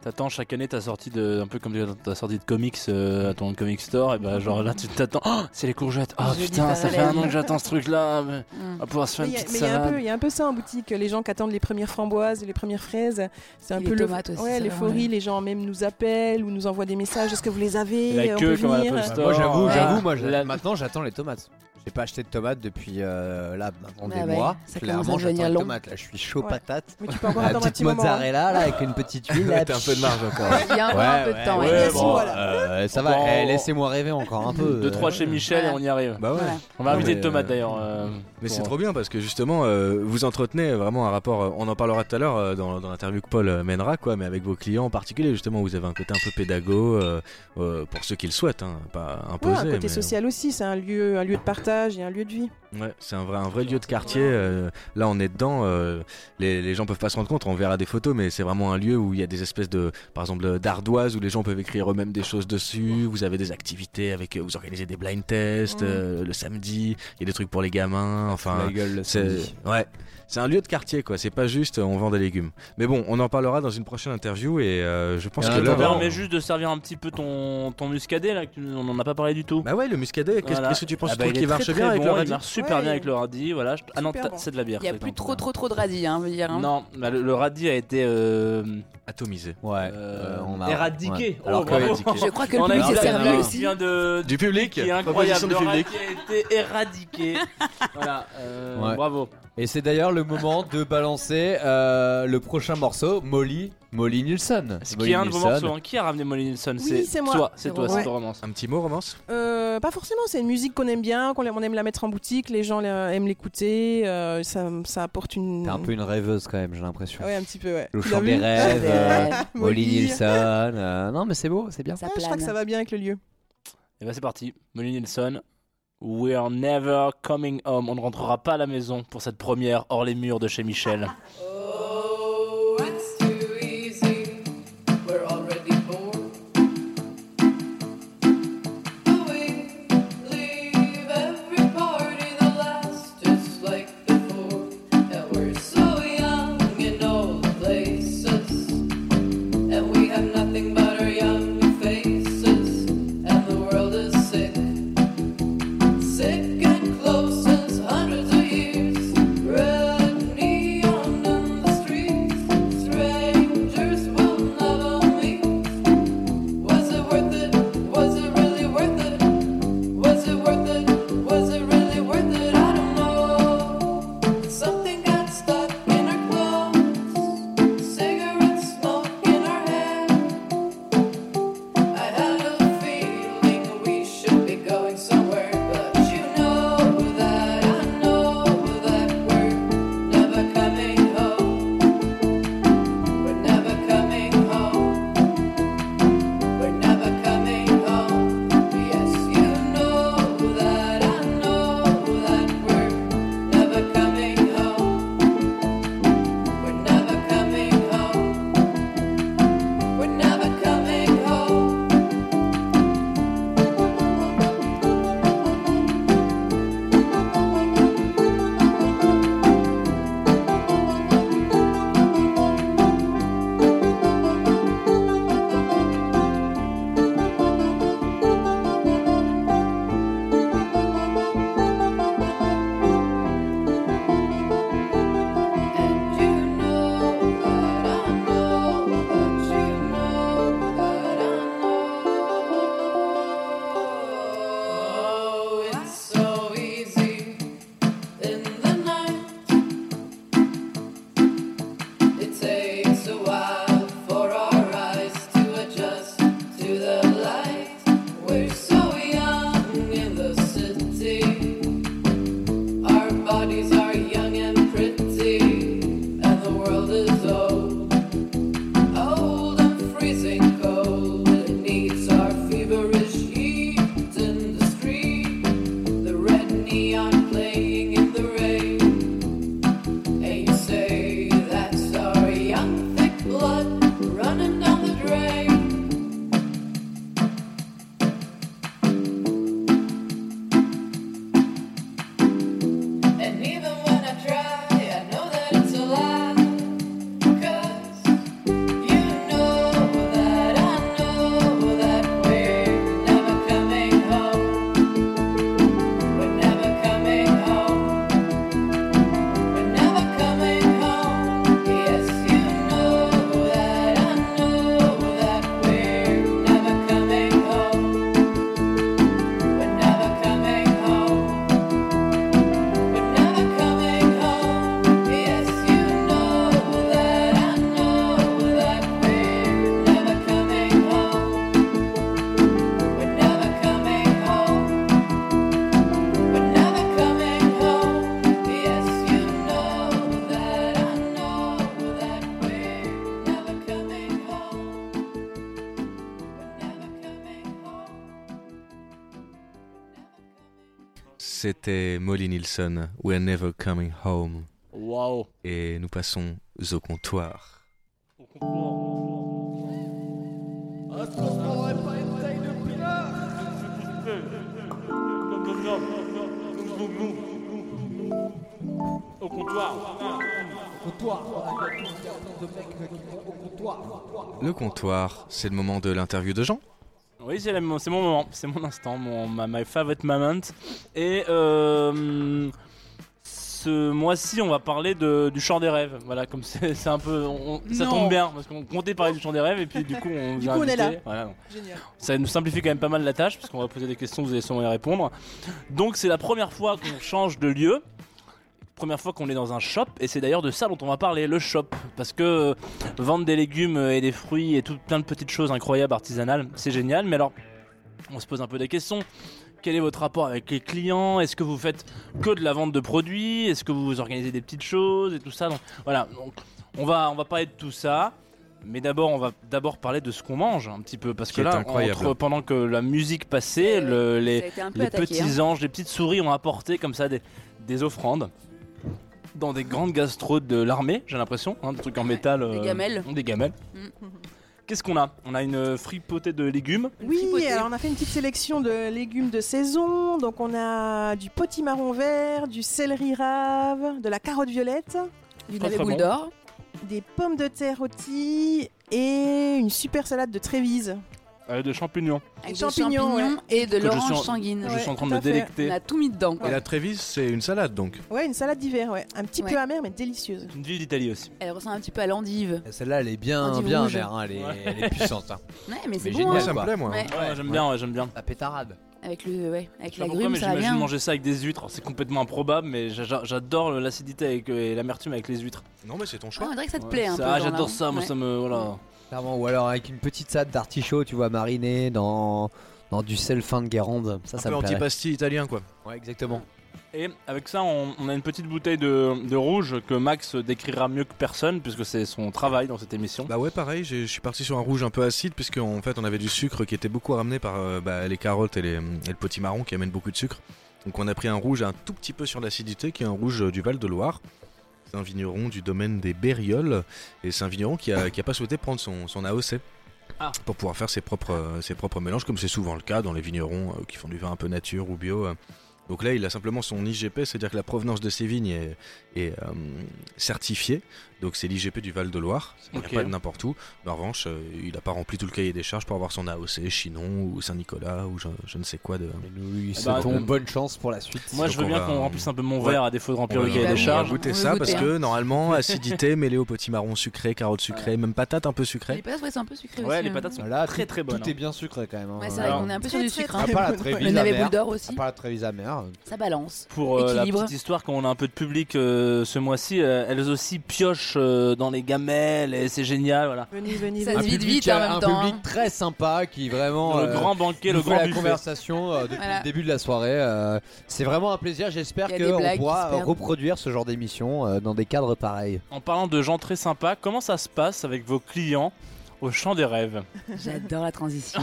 T'attends chaque année ta sortie de un peu comme ta sortie de comics euh, à ton comic store et bah genre là tu t'attends oh, c'est les courgettes oh putain ça fait un an que j'attends ce truc là on Mm. va pouvoir se faire Mais une il y a- petite mais il y, a un salade peu- il y a un peu ça en boutique, les gens qui attendent les premières framboises et les premières fraises. C'est un Et peu les le- aussi, Ouais, l'euphorie, les gens même nous appellent ou nous envoient des messages. Est-ce que vous les avez la On queue peut comme à la. Bah, moi j'avoue, j'avoue, moi maintenant j'attends les tomates. J'ai pas acheté de tomates depuis euh, là maintenant Bah des ouais, mois. ça Clairement, j'attends long. tomates. Là, je suis chaud Ouais. patate. Mais tu peux encore La attendre un petite petit moment. hein. mozzarella là avec une petite huile. là, T'as un peu de marge encore. Il y a encore un peu de temps. ouais, ouais. ouais, Merci, bon, voilà. euh, ça va. Eh, Laissez-moi rêver encore un peu. deux trois chez Michel et on y arrive Bah ouais. On va inviter mais, de tomates euh, d'ailleurs euh, Mais c'est trop bien parce que justement, vous entretenez vraiment un rapport. on en parlera tout à l'heure dans, l'interview que Paul mènera, quoi. Mais avec vos clients en particulier, justement, vous avez un côté un peu pédago pour ceux qui le souhaitent, hein, pas imposé. un côté mais- social aussi, c'est un lieu, un lieu de partage et un lieu de vie. Ouais, c'est un vrai, un vrai lieu de quartier. euh, là, on est dedans. euh, les, les gens peuvent pas se rendre compte. On verra des photos, mais c'est vraiment un lieu où il y a des espèces de, par exemple, d'ardoises où les gens peuvent écrire eux-mêmes des choses dessus. Vous avez des activités avec, euh, vous organisez des blind tests euh, le samedi. Il y a des trucs pour les gamins. Enfin, gueule le c'est samedi. ouais. C'est un lieu de quartier, quoi. C'est pas juste on vend des légumes. Mais bon, on en parlera dans une prochaine interview et euh, je pense Et que là, attendant- permets juste de servir un petit peu ton, ton muscadet là, on en a pas parlé du tout. bah ouais, le muscadet. Qu'est-ce Voilà. que tu penses Ah bah, qu'il est marche bien avec bon, le Il radis marche super Ouais. bien avec le radis. Voilà. je- Ah non, bon. c'est de la bière. Il y a plus trop euh, trop trop de radis, hein, veut dire. hein. Non, bah, le, le radis a été euh, Atomisé. Ouais. euh, euh, on a- éradiqué. ouais. Oh. Je crois que le public s'est servi aussi. vient de Du public. qui est incroyable. du Le radis public. a été éradiqué. voilà. euh, Ouais. Bravo. Et c'est d'ailleurs le moment de balancer euh, le prochain morceau, Molly, Molly Nielsen. Ce Molly qui est un de vos Nielsen. morceaux. hein. Qui a ramené Molly Nielsen Oui, c'est moi. toi, c'est C'est toi, c'est toi, Romance. Un petit mot, Romance Euh, pas forcément, c'est une musique qu'on aime bien, qu'on aime, on aime la mettre en boutique, les gens la- aiment l'écouter, euh, ça, ça apporte une. T'es un peu une rêveuse quand même, j'ai l'impression. Ouais, un petit peu, ouais. Le Tu chant des rêves, euh. Molly euh, non, mais c'est beau, c'est bien. Ça Ah, je crois que plane. ça va bien avec le lieu. Et bah c'est parti. Molly Nielsen. We're never coming home. On ne rentrera pas à la maison pour cette première hors les murs de chez Michel. C'était Molly Nielsen, We're Never Coming Home. Waouh. Et nous passons au comptoir. Au comptoir. Le comptoir, c'est le moment de l'interview de Jean. Oui, c'est mon moment, c'est mon instant, mon ma, my favorite moment. Et euh, ce mois-ci, on va parler de, du chant des rêves. Voilà, comme c'est un peu, on- ça tombe bien parce qu'on comptait parler du chant des rêves et puis du coup, on Du coup, on est là. Voilà. Génial. Ça nous simplifie quand même pas mal la tâche parce qu'on va poser des questions, vous allez sûrement y répondre. Donc c'est la première fois qu'on change de lieu. Première fois qu'on est dans un shop et c'est d'ailleurs de ça dont on va parler, le shop. Parce que euh, vendre des légumes et des fruits et tout plein de petites choses incroyables artisanales, c'est génial. Mais alors, on se pose un peu des questions. Quel est votre rapport avec les clients? Est-ce que vous faites que de la vente de produits? Est-ce que vous organisez des petites choses et tout ça? Donc voilà, donc, on va on va parler de tout ça. Mais d'abord, on va d'abord parler de ce qu'on mange un petit peu parce Qui que là, entre- pendant que la musique passait, le- les, les attaqué, petits hein. anges, les petites souris ont apporté comme ça des, des offrandes dans des grandes gastros de l'armée, j'ai l'impression, hein, des trucs en métal. des gamelles. Des gamelles. Mm. Qu'est-ce qu'on a? On a une fripotée de légumes. Oui, alors on a fait une petite sélection de légumes de saison. Donc on a du potimarron vert, du céleri rave, de la carotte violette, Du navet boule d'or. des pommes de terre rôties et une super salade de trévise. Euh, de champignons. Avec champignons, champignons et de je suis l'orange sanguine. je Ouais, suis en train de me délecter. On a tout mis dedans. Quoi. Et la Trévise, c'est une salade donc. Ouais, une salade d'hiver, ouais. Un petit Ouais. peu amère mais délicieuse. Une ville d'Italie aussi. Elle ressemble un petit peu à l'endive. Celle-là, elle est bien, Endive bien rouge. amère, hein, elle, est, Ouais. elle est puissante. hein. Ouais, mais c'est bon. génial, hein. ça me plaît, moi. Ouais. Ouais, j'aime bien, ouais, j'aime bien. La pétarade. Avec le, ouais, avec la pourquoi, grume, mais ça j'imagine manger ça avec des huîtres. C'est complètement improbable, mais j'a- j'adore l'acidité avec, euh, et l'amertume avec les huîtres. Non, mais c'est ton Ah, choix. on dirait que ça te plaît un peu. Ah, j'adore ça, moi ça me. Voilà. Clairement, ou alors avec une petite salade d'artichaut, tu vois, marinée dans, dans du sel fin de Guérande. Ça, Un ça peu italien, quoi. Ouais, exactement. Et avec ça, on, on a une petite bouteille de, de rouge que Max décrira mieux que personne, puisque c'est son travail dans cette émission. Bah ouais, pareil, j'ai- je suis parti sur un rouge un peu acide, puisque en fait on avait du sucre qui était beaucoup ramené par euh, bah, les carottes et, les, et le potimarron qui amènent beaucoup de sucre. Donc on a pris un rouge un tout petit peu sur l'acidité, qui est un rouge du Val de Loire. C'est un vigneron du domaine des Bérioles, et c'est un vigneron qui a, qui a pas souhaité prendre son, son AOC. Ah. Pour pouvoir faire ses propres, euh, ses propres mélanges, comme c'est souvent le cas dans les vignerons euh, qui font du vin un peu nature ou bio. euh. Donc là, il a simplement son IGP, c'est-à-dire que la provenance de ses vignes est, est, euh, certifiée. Donc c'est l'IGP du Val de Loire. Il n'y Ok. a pas de n'importe où. Mais en revanche, euh, il n'a pas rempli tout le cahier des charges pour avoir son AOC, Chinon ou Saint-Nicolas ou je, je ne sais quoi de. Nous lui Ah bah, souhaitons euh, bonne chance pour la suite. Moi, Donc je veux on bien va- qu'on remplisse un peu mon Ouais. verre à défaut de remplir On le cahier des oui, on va charges. goûter On ça parce goûter, que normalement, acidité mêlée au potimarron sucré, carottes sucrées, même patates un peu Les sucrées. patates, ouais, c'est un peu sucré Ouais, aussi. les hein. patates sont Voilà, très tout- très bonnes. Tout est hein. bien sucré quand même. hein. Ouais, c'est vrai qu'on est un peu sur du sucre. hein. Navet amère, boule d'or à aussi. part la Trévise amère. Ça balance. Pour euh, la petite histoire, quand on a un peu de public ce mois-ci, elles aussi piochent euh, dans les gamelles et c'est génial. Voilà. Venez, venez, Ça se vide public, vite en même un temps, public hein. très sympa qui vraiment le euh, grand banquet, le grand la buffet. conversation euh, depuis Voilà. le début de la soirée. euh, c'est vraiment un plaisir. J'espère Il y a des qu'on blagues qui pourra perdent. reproduire ce genre d'émission euh, dans des cadres pareils. En parlant de gens très sympas, comment ça se passe avec vos clients au champ des rêves? J'adore la transition.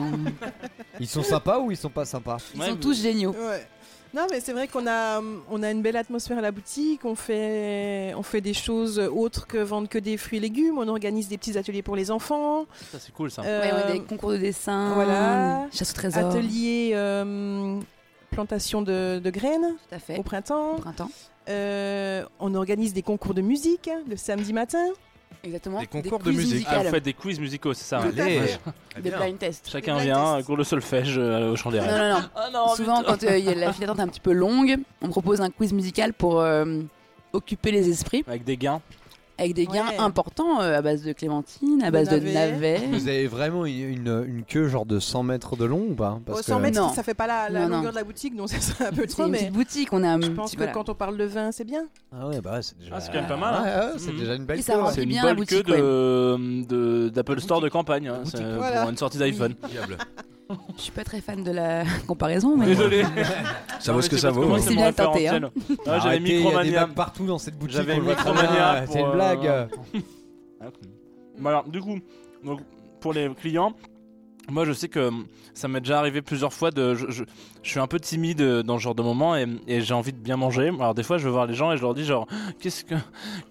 Ils sont sympas ou ils sont pas sympas? Ils Ouais, sont mais- tous géniaux. Ouais. Non, mais c'est vrai qu'on a, on a une belle atmosphère à la boutique. On fait, on fait des choses autres que vendre que des fruits et légumes. On organise des petits ateliers pour les enfants. Ça, c'est cool ça. Euh, Ouais, ouais, des concours de dessin, voilà. chasse au trésor. atelier euh, plantation de, de graines Tout à fait. au printemps. Au printemps. Euh, on organise des concours de musique le samedi matin. Exactement. Des concours de musique. Ah, vous musicales, faites des quiz musicaux, c'est ça Tout hein Allez. Des bien. blind tests. Chacun blind vient, tests. cours de solfège euh, au champ des Non, rêves. non, non. Ah non, Souvent, putain. quand euh, il y a la file d'attente un petit peu longue, on propose un quiz musical pour euh, occuper les esprits Avec des gains. Avec des gains Ouais. importants euh, à base de clémentine, à base de navets. Vous avez vraiment une, une- une queue genre de 100 mètres de long ou pas Au Parce 100 que- mètres, Non. ça fait pas la, la Non, non. longueur de la boutique, donc ça serait un peu C'est trop. une Mais petite boutique, on a un je petit pense que voilà. quand on parle de vin, c'est bien. Ah ouais, bah c'est déjà. Ah, c'est quand même pas mal, hein. Ouais, c'est Mhm. déjà une belle queue, remplit C'est une bien la queue boutique, de de- d'Apple Store de campagne. hein. boutique. C'est Voilà. Pour une sortie d'iPhone. Je suis pas très fan de la comparaison, mais Désolé. Ça vaut ce que ça vaut. Moi, hein. c'est bien tenté, référentiel. Ah, J'avais Micromania. partout dans cette boutique. J'avais Micromania C'est une euh, blague. Ah, cool. Bon, alors, du coup, donc, pour les clients, moi je sais que ça m'est déjà arrivé plusieurs fois de. Je, je- je suis un peu timide dans ce genre de moment et, et j'ai envie de bien manger. Alors, des fois, je vais voir les gens et je leur dis, genre, qu'est-ce que.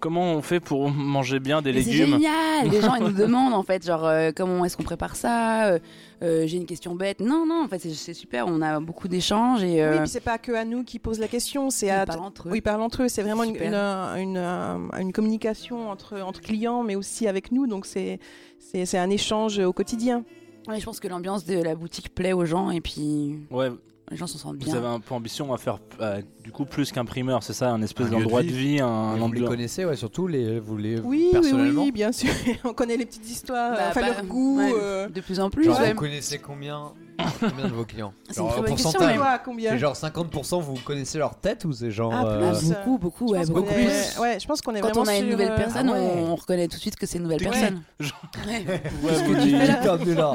Comment on fait pour manger bien des Mais c'est légumes? génial Les gens ils nous demandent en fait genre euh, comment est-ce qu'on prépare ça? Euh, euh, J'ai une question bête. Non non en fait c'est- super. On a beaucoup d'échanges et Oui, puis c'est pas que à nous qui posent la question, c'est à. parlent entre eux. Oui, parlent entre eux. C'est vraiment une, une, une, une communication entre, entre clients, mais aussi avec nous. Donc c'est c'est c'est un échange au quotidien. Ouais, je pense que l'ambiance de la boutique plaît aux gens et puis Ouais, les gens s'en sentent Vous bien. avez un peu ambition à faire euh, du coup plus qu'imprimeur, c'est ça, un espèce d'endroit de vie. un vous les connaissez, ouais, surtout les, vous les Oui, oui, personnellement. oui, bien sûr. On connaît les petites histoires, Bah, enfin bah, leur goût. ouais, euh, De plus en plus, Genre, ouais. vous connaissez combien, combien de vos clients C'est une Genre, très au bonne question, pourcentage, C'est genre 50% vous connaissez leur tête ou c'est genre. Ah, euh, Ah, plus. beaucoup, beaucoup, ouais, beaucoup est-. Ouais, je pense qu'on est Quand vraiment on a une nouvelle personne, ah on, on reconnaît tout de suite que c'est une nouvelle Ouais. personne.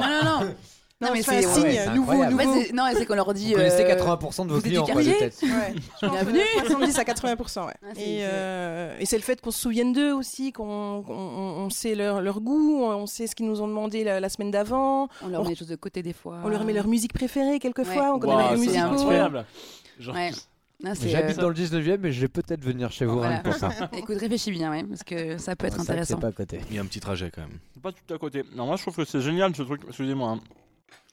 Non, non, non. Non, Non, mais c'est un c'est- signe ouais, c'est nouveau, nouveau. c'est- non, c'est qu'on leur dit. Vous connaissez euh, 80% de vos vous êtes du clients, quoi. Ouais, pense Bienvenue. que 70 à 80%. Ouais. Ah, c'est- et c'est- euh, et c'est le fait qu'on se souvienne d'eux aussi, qu'on on, on- on sait leur, leur goût, on sait ce qu'ils nous ont demandé la, la semaine d'avant, On leur on- met des choses de côté des fois. on leur met leur musique préférée quelquefois, Ouais. on connaît c'est musique musicaux. incroyable. Genre- Ouais. C'est, J'habite euh, dans le 19ème mais je vais peut-être venir chez vous Voilà. rien que pour ça. Écoute, réfléchis bien, ouais, parce que ça peut être C'est intéressant. C'est pas à côté. Il y a un petit trajet quand même. C'est pas tout à côté. Non, moi je trouve que c'est génial ce truc. Excusez-moi. hein.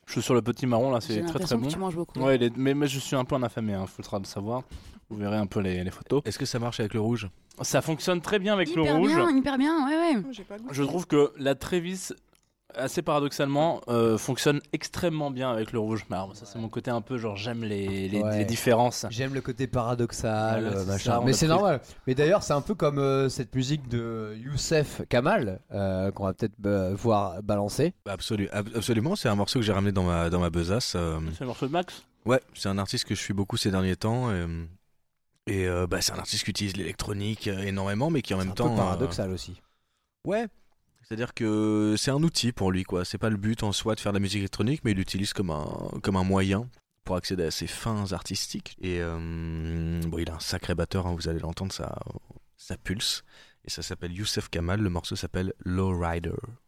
Je suis sur le petit marron là, c'est très très bon. que tu manges beaucoup. Ouais, il mais, mais je suis un peu un affamé, hein, faut le savoir. Vous verrez un peu les, les photos. Est-ce que ça marche avec le rouge? Ça fonctionne très bien avec hyper le rouge. bien, hyper bien, ouais, ouais. Oh, j'ai pas goûté. Je trouve que la Trévis, assez paradoxalement, euh, fonctionne extrêmement bien avec le rouge. Alors, ça, c'est mon côté un peu genre j'aime les, les, Ouais. les différences. J'aime le côté paradoxal, machin. ça, mais c'est pris- normal. Mais d'ailleurs, c'est un peu comme euh, cette musique de Youssef Kamal euh, qu'on va peut-être euh, voir balancer. Absolu- ab- Absolument, c'est un morceau que j'ai ramené dans ma, dans ma besace. euh, C'est le morceau de Max? Ouais, c'est un artiste que je suis beaucoup ces derniers temps. Et, et, euh, bah, c'est un artiste qui utilise l'électronique énormément, mais qui en même un temps. euh, paradoxal aussi. Ouais. C'est-à-dire que c'est un outil pour lui, quoi. C'est pas le but en soi de faire de la musique électronique, mais il l'utilise comme un, moyen pour accéder à ses fins artistiques. Et euh, bon, il a un sacré batteur, hein, vous allez l'entendre, ça, ça pulse. Et ça s'appelle Youssef Kamal, le morceau s'appelle Lowrider. Thank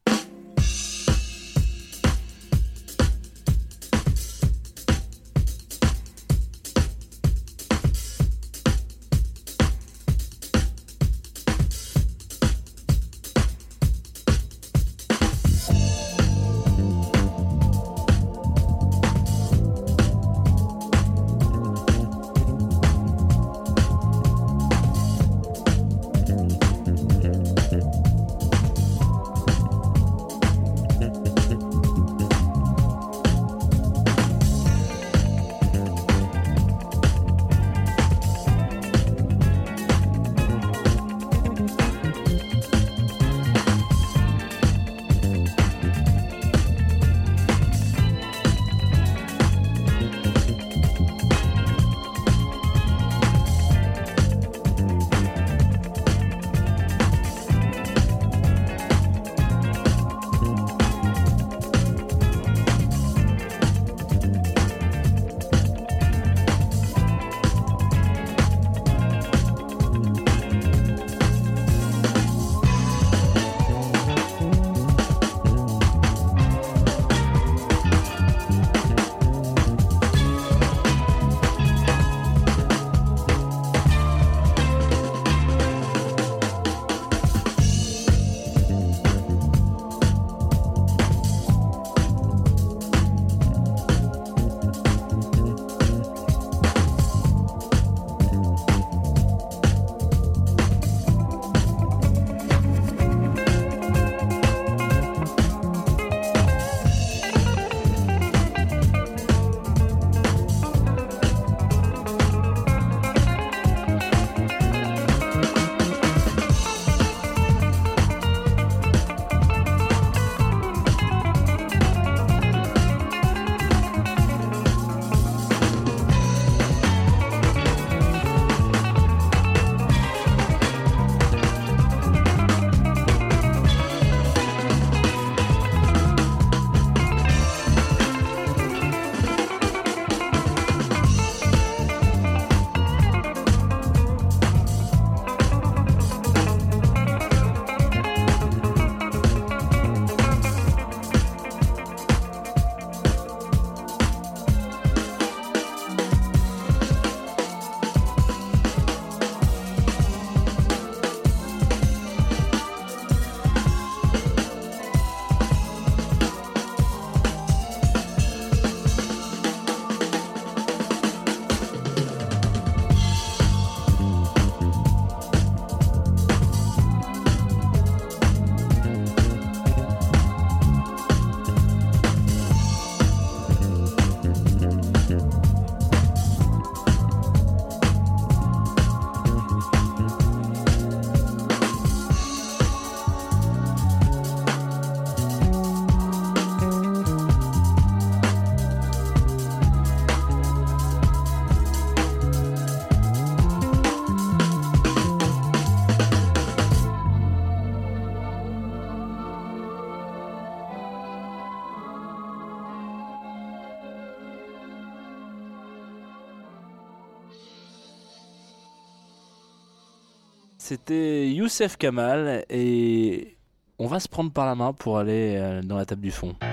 C'était Youssef Kamal et on va se prendre par la main pour aller euh, dans la table du fond. La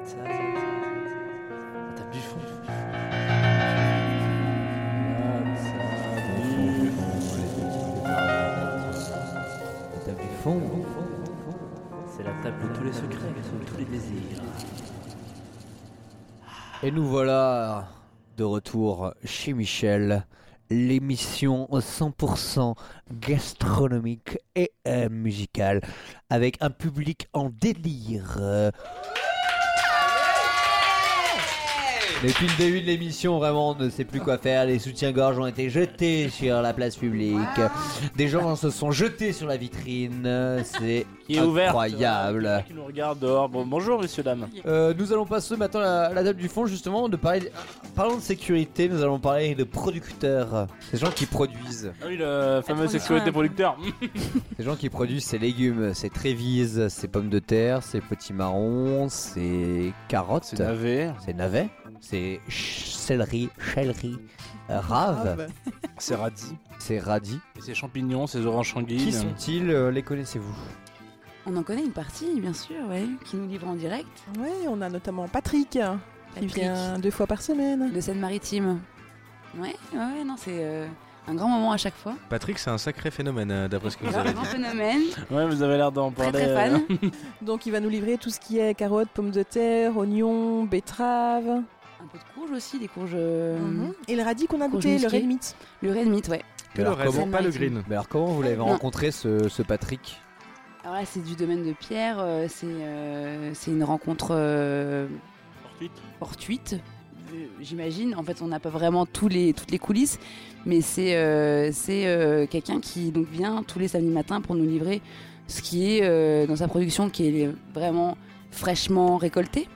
ta- la table du fond. La table du fond. C'est la table de tous les secrets, de tous les désirs. Et nous voilà de retour chez Michel, l'émission 100% gastronomique et euh, musicale, avec un public en délire. Depuis le début de l'émission, vraiment, on ne sait plus quoi faire. Les soutiens-gorge ont été jetés sur la place publique. Des gens se sont jetés sur la vitrine. C'est Qui est ouverte. incroyable. Qui nous regarde dehors. Bon, bonjour, messieurs, dames. Euh, nous allons passer maintenant à la, table du fond justement de parler. Parlons de sécurité, nous allons parler de producteurs, ces gens qui produisent, Ah oui, le fameux sécurité hein. producteur. ces gens qui produisent ces légumes, ces trévises, ces pommes de terre, ces petits marrons, ces carottes, C'est navet. ces navets, ces ch- céleri, céleri, euh, raves, C'est radis. ces radis. Et ces champignons, ces oranges sanguines. Qui sont-ils euh, Les connaissez-vous? On en connaît une partie, bien sûr, ouais, qui nous livre en direct. Ouais, on a notamment Patrick, qui Patrick vient deux fois par semaine. de Seine-Maritime. Ouais, ouais, ouais, non, c'est euh, un grand moment à chaque fois. Patrick, c'est un sacré phénomène euh, d'après ce que vous Un avez grand dit. phénomène, Ouais, vous avez l'air d'en très parler. très fan. Donc il va nous livrer tout ce qui est carottes, pommes de terre, oignons, betteraves. Un peu de courge aussi, des courges. euh, Mhm. Et le radis qu'on a goûté, le red meat. Le red meat, ouais. Que le Alors, reste, comment- pas le green. Mais alors comment vous l'avez rencontré ce, ce Patrick Alors là, c'est du domaine de Pierre. euh, c'est euh, c'est une rencontre euh, fortuite, j'imagine. En fait, on n'a pas vraiment tous les, toutes les coulisses, mais c'est euh, c'est euh, quelqu'un qui donc vient tous les samedis matins pour nous livrer ce qui est euh, dans sa production, qui est vraiment fraîchement récolté.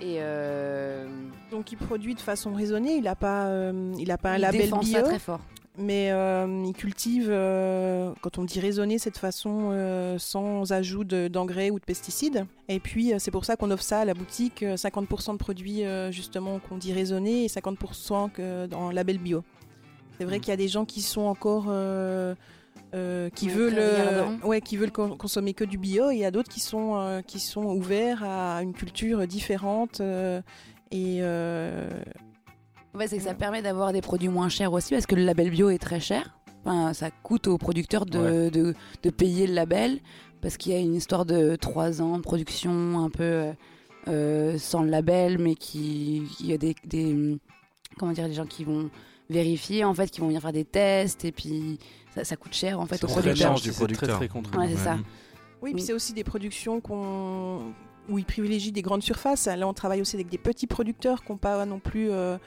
Et euh, Donc il produit de façon raisonnée, il n'a pas, euh, il a pas un il label bio, ça très fort. mais euh, il cultive, quand on dit raisonner, c'est de façon sans ajout de- d'engrais ou de pesticides. Et puis c'est pour ça qu'on offre ça à la boutique, euh, 50% de produits justement qu'on dit raisonnés et 50% que dans label bio. C'est vrai Mm. qu'il y a des gens qui sont encore euh, qui veulent euh, ouais qui veulent con- consommer que du bio et il y a d'autres qui sont euh, qui sont ouverts à une culture différente euh, et euh, Ouais, c'est que ça permet d'avoir des produits moins chers aussi parce que le label bio est très cher. Enfin, ça coûte aux producteurs de, de, de payer le label parce qu'il y a une histoire de 3 ans de production un peu sans le label, mais qui il y a des, des comment dire des gens qui vont vérifier en fait, qui vont venir faire des tests et puis ça, ça coûte cher en fait très producteurs. charge du C'est très, producteur. très contraint. Ouais, c'est ça. Oui, puis Mm. c'est aussi des productions qu'on où ils privilégient des grandes surfaces. Là, on travaille aussi avec des petits producteurs qui n'ont pas non plus euh,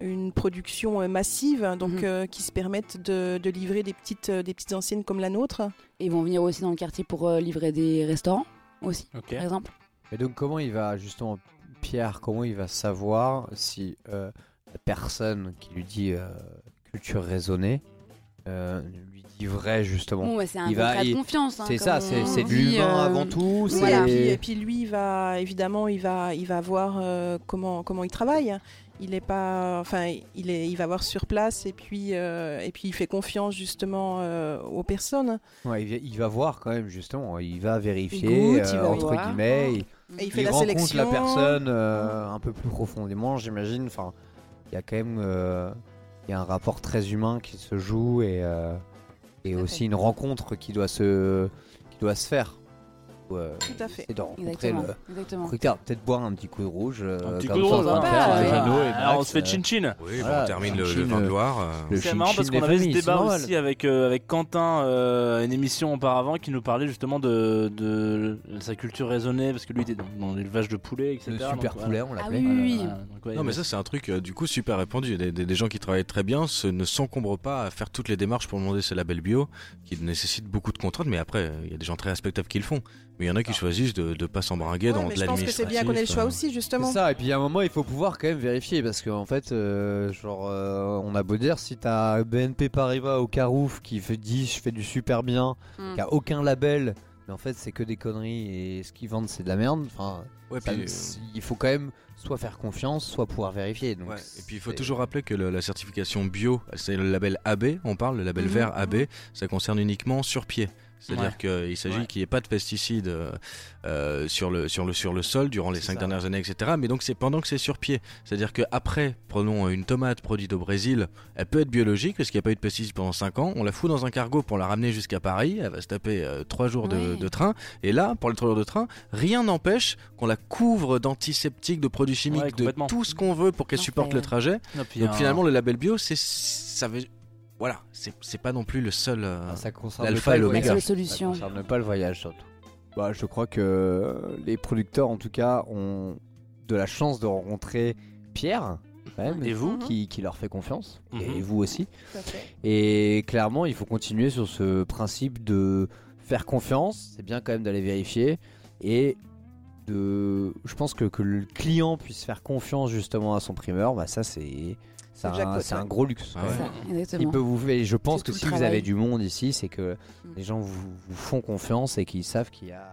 une production euh, massive, donc Mhm. euh, qui se permettent de, de livrer des petites, des petites anciennes comme la nôtre. Et ils vont venir aussi dans le quartier pour euh, livrer des restaurants aussi, Ok. par exemple. Et donc comment il va justement Pierre, comment il va savoir si euh, personne qui lui dit euh, culture raisonnée euh, lui dit vrai justement Bon, ouais, c'est un Il va- de il- confiance. hein, C'est ça, on c'est c'est de l'humain euh, avant tout. c'est- Voilà, puis, et puis lui, il va évidemment, il va, il va voir euh, comment comment il travaille. Il est pas, enfin, il est, il va voir sur place et puis euh, et puis il fait confiance justement euh, aux personnes. Ouais, il, va, il va voir quand même justement, il va vérifier Il goûte, il va entre voir. guillemets, il, Et il fait il la rencontre sélection. la personne euh, un peu plus profondément, j'imagine. Enfin, il y a quand même euh, il y a un rapport très humain qui se joue et euh, et aussi une rencontre qui doit se qui doit se faire. Euh, Tout à fait. c'est de rencontrer Exactement. le Exactement. Peut-être boire un petit coup de rouge. euh, Un petit comme coup de rouge, on va hein. faire Ah, ouais. Jeannot et Alors, on Max, se fait euh, chin-chin. Oui, Voilà, on termine le, Chine, le vin de euh, Loire. euh, le C'est marrant parce qu'on avait ce familles, c'est débat normal. aussi avec, euh, avec Quentin, euh, une émission auparavant, qui nous parlait justement de, de sa culture raisonnée, parce que lui était dans, dans l'élevage de poulets, etc. Le donc super voilà. poulet, on Ah l'appelait. oui, oui, oui. Voilà, donc, ouais, Non, mais ça, c'est un truc euh, du coup super répandu. Des, des- des gens qui travaillent très bien se, ne s'encombrent pas à faire toutes les démarches pour demander ce label bio, qui nécessitent beaucoup de contraintes. Mais après, euh, il y a des gens très respectables qui le font. Mais il y en a qui choisissent de ne pas Ouais, dans mais de je pense que c'est bien qu'on ait le choix l'administratif, aussi, justement. C'est ça, et puis à un moment il faut pouvoir quand même vérifier parce qu'en fait, euh, genre, euh, on a beau dire si t'as BNP Paribas au Carouf qui fait dit je fais du super bien, Mm. qui a aucun label, mais en fait c'est que des conneries et ce qu'ils vendent c'est de la merde. Enfin, Ouais, ça- puis, euh, c'est- il faut quand même soit faire confiance, soit pouvoir vérifier. Donc Ouais, Et puis il faut toujours rappeler que le- la certification bio, c'est le label AB, on parle, le label Mhm. vert AB, ça concerne uniquement sur pied. C'est-à-dire Ouais. qu'il s'agit Ouais. qu'il n'y ait pas de pesticides euh, euh, sur, le, sur, le, sur le sol durant les cinq ça. dernières années, etc. Mais donc c'est pendant que c'est sur pied. C'est-à-dire qu'après, prenons une tomate produite au Brésil, elle peut être biologique parce qu'il n'y a pas eu de pesticides pendant 5 ans. On la fout dans un cargo pour la ramener jusqu'à Paris. Elle va se taper 3 jours de, Ouais. de train. Et là, pour les 3 jours de train, rien n'empêche qu'on la couvre d'antiseptiques, de produits chimiques, de tout ce qu'on veut pour qu'elle supporte le trajet. Donc un- finalement, le label bio, c'est ça veut voilà, c'est pas non plus le seul. euh, Ah, ça concerne l'alpha et l'oméga. Ça solution. concerne pas le voyage surtout. Bah, je crois que les producteurs en tout cas ont de la chance de rencontrer Pierre. même, Et vous qui, qui leur fait confiance, et Mhm. vous aussi. Et clairement, il faut continuer sur ce principe de faire confiance. C'est bien quand même d'aller vérifier. Et de, je pense que, que le client puisse faire confiance justement à son primeur, bah ça c'est c'est un, gros luxe. Ah ouais. Ça, Il peut vous et je pense que si vous travail. avez du monde ici, c'est que Mm. les gens vous, vous font confiance et qu'ils savent qu'il y a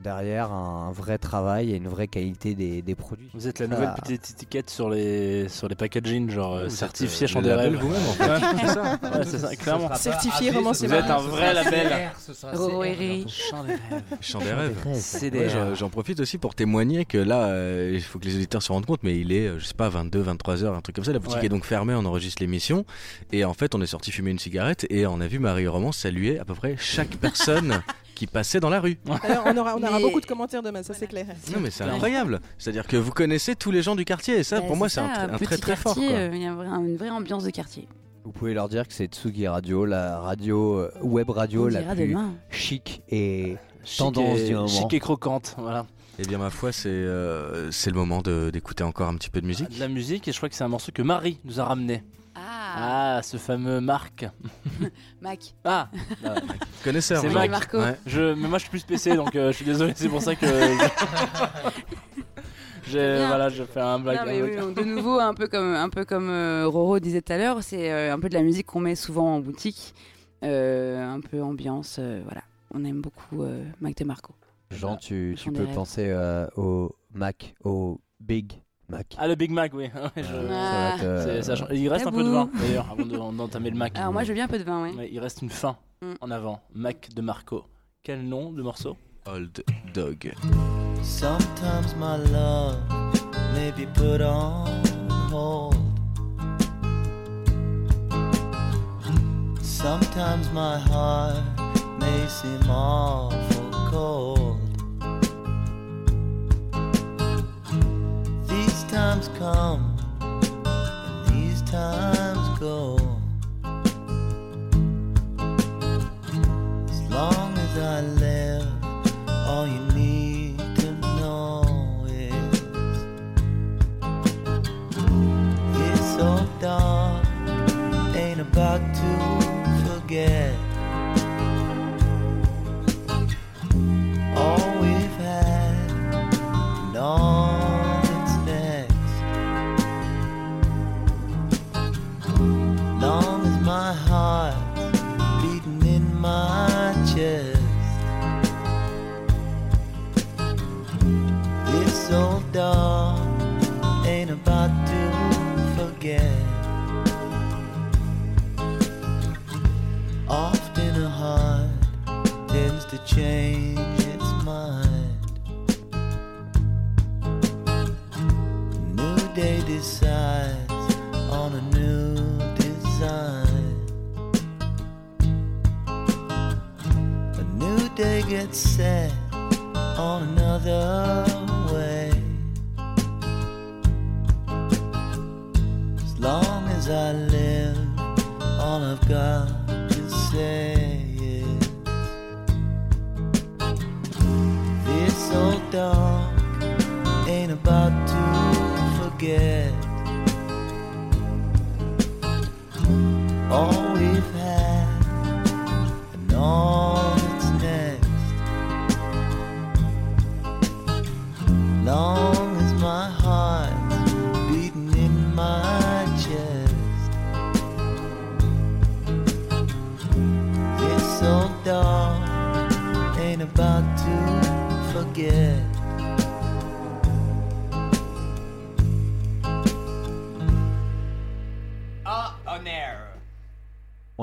derrière un vrai travail et une vraie qualité des, des produits. Vous êtes la Ça- nouvelle petite étiquette sur les, sur les packaging, genre euh, Vous certifié chant des rêves. vous-même, en fait. Ouais. C'est ça. Ouais, c'est ça, clairement. Certifié roman, c'est Vous êtes un vrai label. Chant des rêves. Chant des rêves. J'en- profite aussi pour témoigner que là, euh, il faut que les auditeurs se rendent compte, mais il est, euh, je sais pas, 22, 23 heures, un truc comme ça. La boutique Ouais. est donc fermée, on enregistre l'émission. Et en fait, on est sorti fumer une cigarette et on a vu Marie Roman saluer à peu près chaque personne qui passait dans la rue. Alors, on aura, on aura Mais- beaucoup de commentaires demain, ça c'est clair. Non, mais c'est incroyable. C'est-à-dire que vous connaissez tous les gens du quartier et ça, Bah, pour moi, c'est un, très très fort. euh, Il y a une vraie ambiance de quartier. Vous pouvez leur dire que c'est Tsugi Radio, la radio euh, web radio la plus demain. chic et Chic Tendance et- du moment. Chic et croquante, voilà. Eh bien, ma foi, c'est euh, c'est le moment d'écouter encore un petit peu de musique. De la musique, et je crois que c'est un morceau que Marie nous a ramené. Ah, Ah, ce fameux Marc. Mac. Ah, Connaisseur. C'est hein. Mac. Marco. Ouais. je, mais moi je suis plus PC, donc euh, je suis désolé, c'est pour ça que. J'ai, voilà, je fais un blague. Non, mais oui, donc, de nouveau, un peu comme, un peu comme euh, Roro disait tout à l'heure, c'est euh, un peu de la musique qu'on met souvent en boutique, euh, un peu ambiance, euh, voilà. On aime beaucoup euh, Mac de Marco. Jean, tu, tu peux rêves. penser euh, au Mac, au Big Mac. Ah, le Big Mac, oui. Ouais, je- Euh, Ah. ça va être, euh, ça change. Il reste un peu de vin d'ailleurs avant de- d'entamer le Mac. Alors moi, je veux bien un peu de vin, oui. Ouais, il reste une fin Mm. en avant. Mac de Marco. Quel nom de morceau? Old Dog. Sometimes my love may be put on hold. Sometimes my heart may seem awful cold. Times come and these times go. As long as I live, all you need to know is it's so dark, ain't about to forget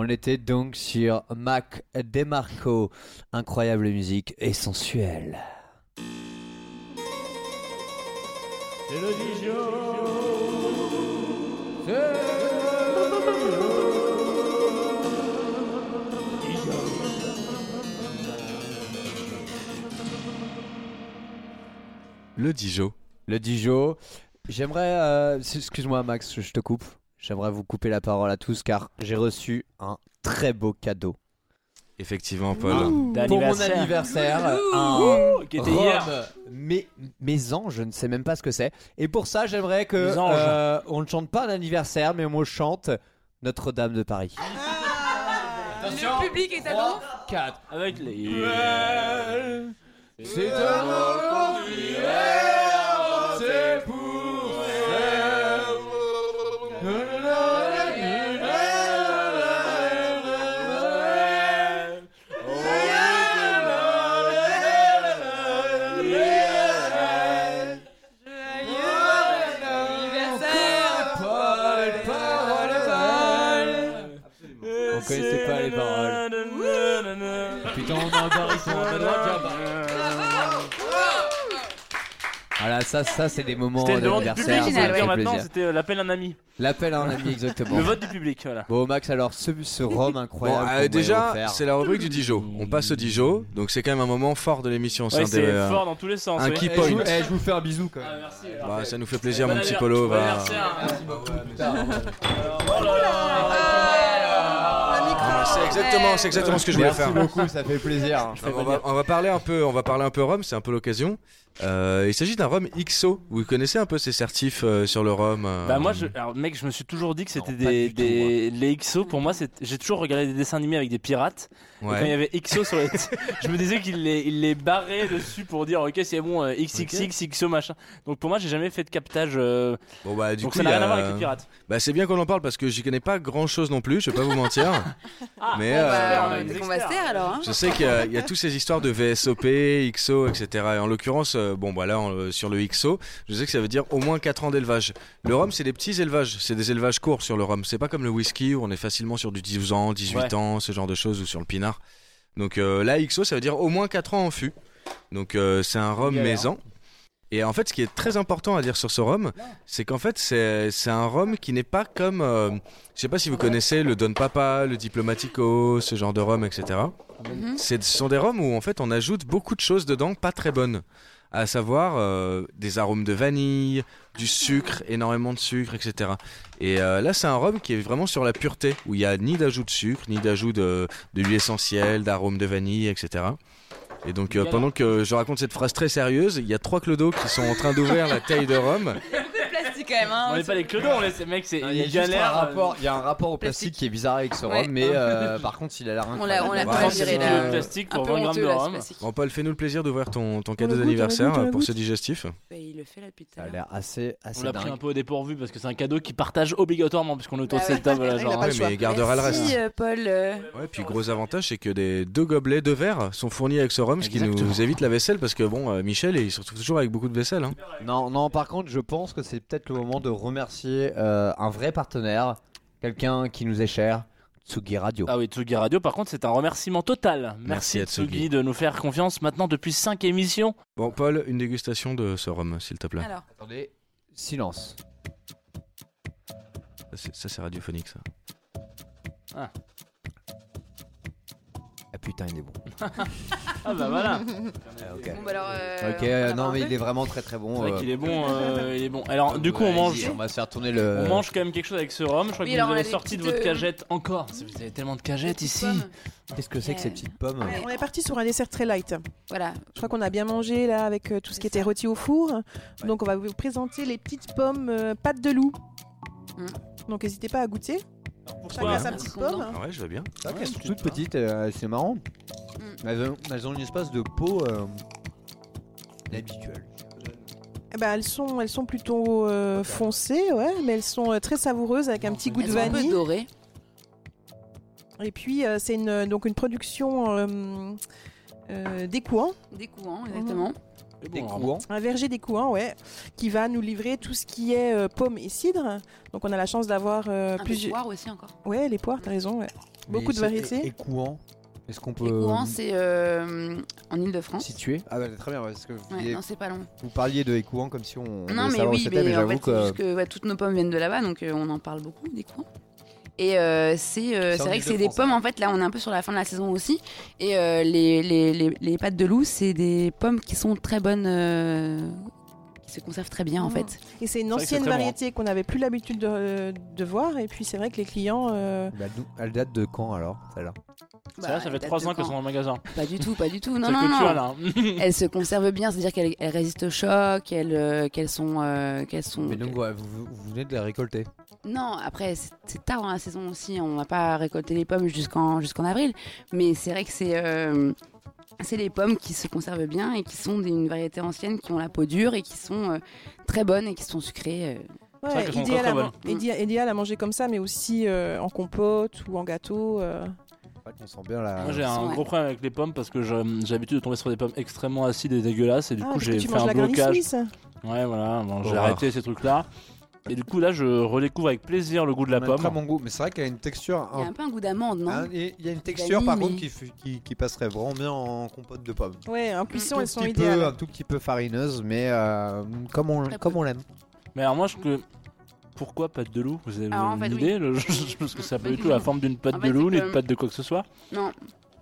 On était donc sur Mac DeMarco, incroyable musique et sensuelle. Le Dijon. Le Dijon. J'aimerais, euh, excuse-moi Max, je je te coupe. J'aimerais vous couper la parole à tous car j'ai reçu un très beau cadeau. Effectivement, Paul. Pour mon anniversaire, un qui était hier. mais, maison, je ne sais même pas ce que c'est. Et pour ça, j'aimerais que euh, on ne chante pas un anniversaire, mais on chante Notre-Dame de Paris. Le public est à. 4. Avec les. C'est un Voilà, ça, ça c'est des moments C'était une demande du public, d'anniversaire. fait maintenant, plaisir. c'était euh, l'appel à un ami. L'appel à un ami, exactement. Le vote du public, voilà. Bon, Max, alors ce, ce rhum Bon, incroyable. euh, m'avait déjà, offert. c'est la rubrique du Dijon. On passe au Dijon, donc c'est quand même un moment fort de l'émission. Ouais, un c'est euh, fort dans tous les sens. un oui. key Eh, je, vous, point. eh, je vous fais un bisou quand même. Ah, merci. Bah, ça nous fait plaisir, mon petit Polo. bon va- anniversaire. Ah, C'est exactement, c'est exactement ce que je voulais Merci faire. beaucoup, ça fait plaisir. On, va, on va parler un peu, on va parler un peu rhum, c'est un peu l'occasion. Euh, il s'agit d'un rhum XO. Vous connaissez un peu ces certifs euh, sur le rhum euh, Bah moi, je, alors mec, je me suis toujours dit que c'était des, tout, les XO. Pour moi, c'est- j'ai toujours regardé des dessins animés avec des pirates. Et quand il y Ouais. avait XO sur les, je me disais qu'il les, il les barrait dessus pour dire ok c'est bon euh, XXX XO machin. Donc pour moi, j'ai jamais fait de captage. euh, Bon bah du donc coup, ça n'a rien à a- voir avec les pirates. Bah c'est bien qu'on en parle parce que j'y connais pas grand chose non plus. Je vais pas vous mentir. Ah, Mais, bon, euh, on a Bah, des va se taire alors. Hein. Je sais qu'il y, y a toutes ces histoires de VSOP, XO, etc. Et en l'occurrence, euh, bon bah là en- euh, sur le XO, je sais que ça veut dire au moins 4 ans d'élevage. Le rhum, c'est des petits élevages, c'est des élevages courts sur le rhum. C'est pas comme le whisky où on est facilement sur du 12 ans, 18 Ouais. ans, ce genre de choses ou sur le pinard. Donc euh, là, XO, ça veut dire au moins 4 ans en fût. Donc c'est un rhum maison. Et en fait, ce qui est très important à dire sur ce rhum, c'est qu'en fait, c'est un rhum qui n'est pas comme. euh, je sais pas si vous connaissez le Don Papa, le Diplomatico, ce genre de rhum, etc. C'est- Ce sont des rhums où en fait on ajoute beaucoup de choses dedans pas très bonnes. À savoir euh, des arômes de vanille, du sucre, énormément de sucre, etc. Et euh, là c'est un rhum qui est vraiment sur la pureté, où il n'y a ni d'ajout de sucre, ni d'ajout de, de l'huile essentielle, d'arômes de vanille, etc. Et donc euh, pendant que je raconte cette phrase très sérieuse, il y a trois clodos qui sont en train d'ouvrir la taille de rhum. Plastique quand même. Hein, On n'est pas les clodos, on laisse mec, c'est Il y, a juste un galère. rapport, il y a un rapport au plastique, Plastique. qui est bizarre avec ce rhum, Ouais. mais euh, par contre il a l'air On l'a, on l'a incroyable. Pas c'est là. plastique pour peu 20 grammes de rhum. Bon Paul, fais-nous le plaisir d'ouvrir ton, ton cadeau d'anniversaire pour ce digestif. Bah, Il le fait là depuis tout Ça à a l'heure. l'air assez, On assez l'a pris dingue. un peu au dépourvu parce que c'est un cadeau qui partage obligatoirement puisqu'on est autour de Bah cette ouais. table là, Il a genre. pas Ouais, le choix. mais il gardera le reste. Merci euh, Paul. euh, Ouais, puis gros avantage, c'est que des deux gobelets, deux verres sont fournis avec ce rhum, ce qui Exactement. nous évite la vaisselle parce que bon, euh, Michel, il se retrouve toujours avec beaucoup de vaisselle. Hein. Non, non, par contre, je pense que c'est peut-être le moment de remercier euh, un vrai partenaire, quelqu'un qui nous est cher, Tsugi Radio. Ah oui, Tsugi Radio, par contre, c'est un remerciement total. Merci Merci, à Tsugi. Tsugi de nous faire confiance maintenant depuis 5 émissions. Bon, Paul, une dégustation de ce rhum, s'il te plaît. Alors, Attendez, silence. Ça, c'est- Ça, c'est radiophonique, ça. Ah putain, il est bon. Ah bah voilà. Ah, ok. bon, bah alors. euh, Ok, on euh, en non, un mais peu il est vraiment très très C'est bon. vrai euh, qu'il est bon, euh, il est bon. Alors du coup, on mange. On va se faire tourner le. On mange quand même quelque chose avec ce rhum. Je crois Oui, que alors, vous on a avez des sorti de petites, votre euh, cagette encore. Vous avez tellement de cagettes ici. pommes. Qu'est-ce que c'est que ces petites pommes On est parti sur un dessert très light. Voilà. Je crois qu'on a bien mangé là avec euh, tout ce qui était rôti au four. Donc on va vous présenter les petites pommes euh, pâte de loup. Mm. Donc n'hésitez pas à goûter. Pourquoi Chacun sa Merci, petite pomme. Ah ouais, je veux bien. Ah, elles sont toutes petites, euh, c'est marrant. Mm. Elles, ont, elles ont une espèce de peau euh, habituelle. Eh ben, elles, sont, elles sont plutôt euh, foncées, ouais, mais elles sont euh, très savoureuses avec un petit goût Elles de sont un peu vanille. dorées. Et puis euh, c'est une, donc une production euh, euh, des Couans, Des courants, exactement. Couants. un verger des Couans, ouais, qui va nous livrer tout ce qui est euh, pommes et cidre. Donc on a la chance d'avoir euh, de plusieurs. poire aussi encore. Ouais, les poires, t'as raison. Ouais. Beaucoup de c'est- variétés. Et, et couant. Est-ce qu'on peut Les courants, c'est euh, en Ile-de-France. situer Ah bah très bien, parce que vous, Ouais, disiez- non, c'est pas long. vous parliez de écouant comme si on Non, devait mais savoir où oui, c'était, mais mais en j'avoue fait, c'est que juste que ouais, toutes nos pommes viennent de là-bas, donc euh, on en parle beaucoup des courants. Et euh, c'est euh, C'est vrai que c'est des pommes, hein. en fait, là on est un peu sur la fin de la saison aussi. Et euh, les, les, les, les pâtes de loup, c'est des pommes qui sont très bonnes, euh, qui se conservent très bien en Ah. fait. Et c'est une ancienne bon, variété qu'on n'avait plus l'habitude de, de voir. Et puis c'est vrai que les clients. euh, Bah, elle date de quand alors celle-là? Ça, ça Bah, fait date 3 de ans qu'elles sont dans le magasin. Pas du tout, pas du tout. Non, non, non. hein. Elles se conservent bien, c'est-à-dire qu'elles elles résistent au choc, elles, euh, qu'elles sont, euh, qu'elles sont. Mais donc ouais, vous, vous- vous venez de les récolter. Non, après, c'est c'est tard dans la saison aussi. On va pas récolter les pommes jusqu'en jusqu'en avril. Mais c'est vrai que c'est euh, c'est les pommes qui se conservent bien et qui sont d'une variété ancienne, qui ont la peau dure et qui sont euh, très bonnes et qui sont sucrées. euh. ouais, idéal, à très man- idéal- idéal à manger comme ça, mais aussi euh, en compote ou en gâteau. euh. C'est vrai qu'on sent bien la. Moi j'ai un Ouais. gros problème avec les pommes parce que je- j'ai l'habitude de tomber sur des pommes extrêmement acides et dégueulasses et du Ah, coup parce que j'ai tu fait manges un la Granny blocage. Smith. Ouais voilà, bon, j'ai Horreur. arrêté ces trucs là. Et du coup là je redécouvre avec plaisir le goût de la pomme. Très bon goût, mais c'est vrai qu'elle a une texture. Il y a un peu un goût d'amande, non Hein, et Il y a une texture par Vanille, contre qui, f- qui, qui passerait vraiment bien en compote de pommes. Ouais, en cuisson, Un elles sont petit peu- idéales. un tout petit peu farineuse, mais euh, comme on, Très comme peu. on l'aime. Mais alors moi je que pourquoi pâte de loup Vous avez Alors, en une fait, idée le- Parce que ça Pas pas du du tout la forme d'une pâte En de fait, loup ni que- de pâte de quoi que ce soit. Non.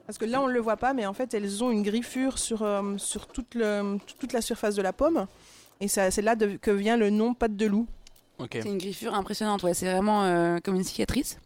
Parce que là, on ne le voit pas, mais en fait, elles ont une griffure sur, euh, sur toute, le, toute la surface de la pomme. Et ça- c'est là de- que vient le nom pâte de loup. Ok. C'est une griffure impressionnante, ouais. C'est vraiment euh, comme une cicatrice.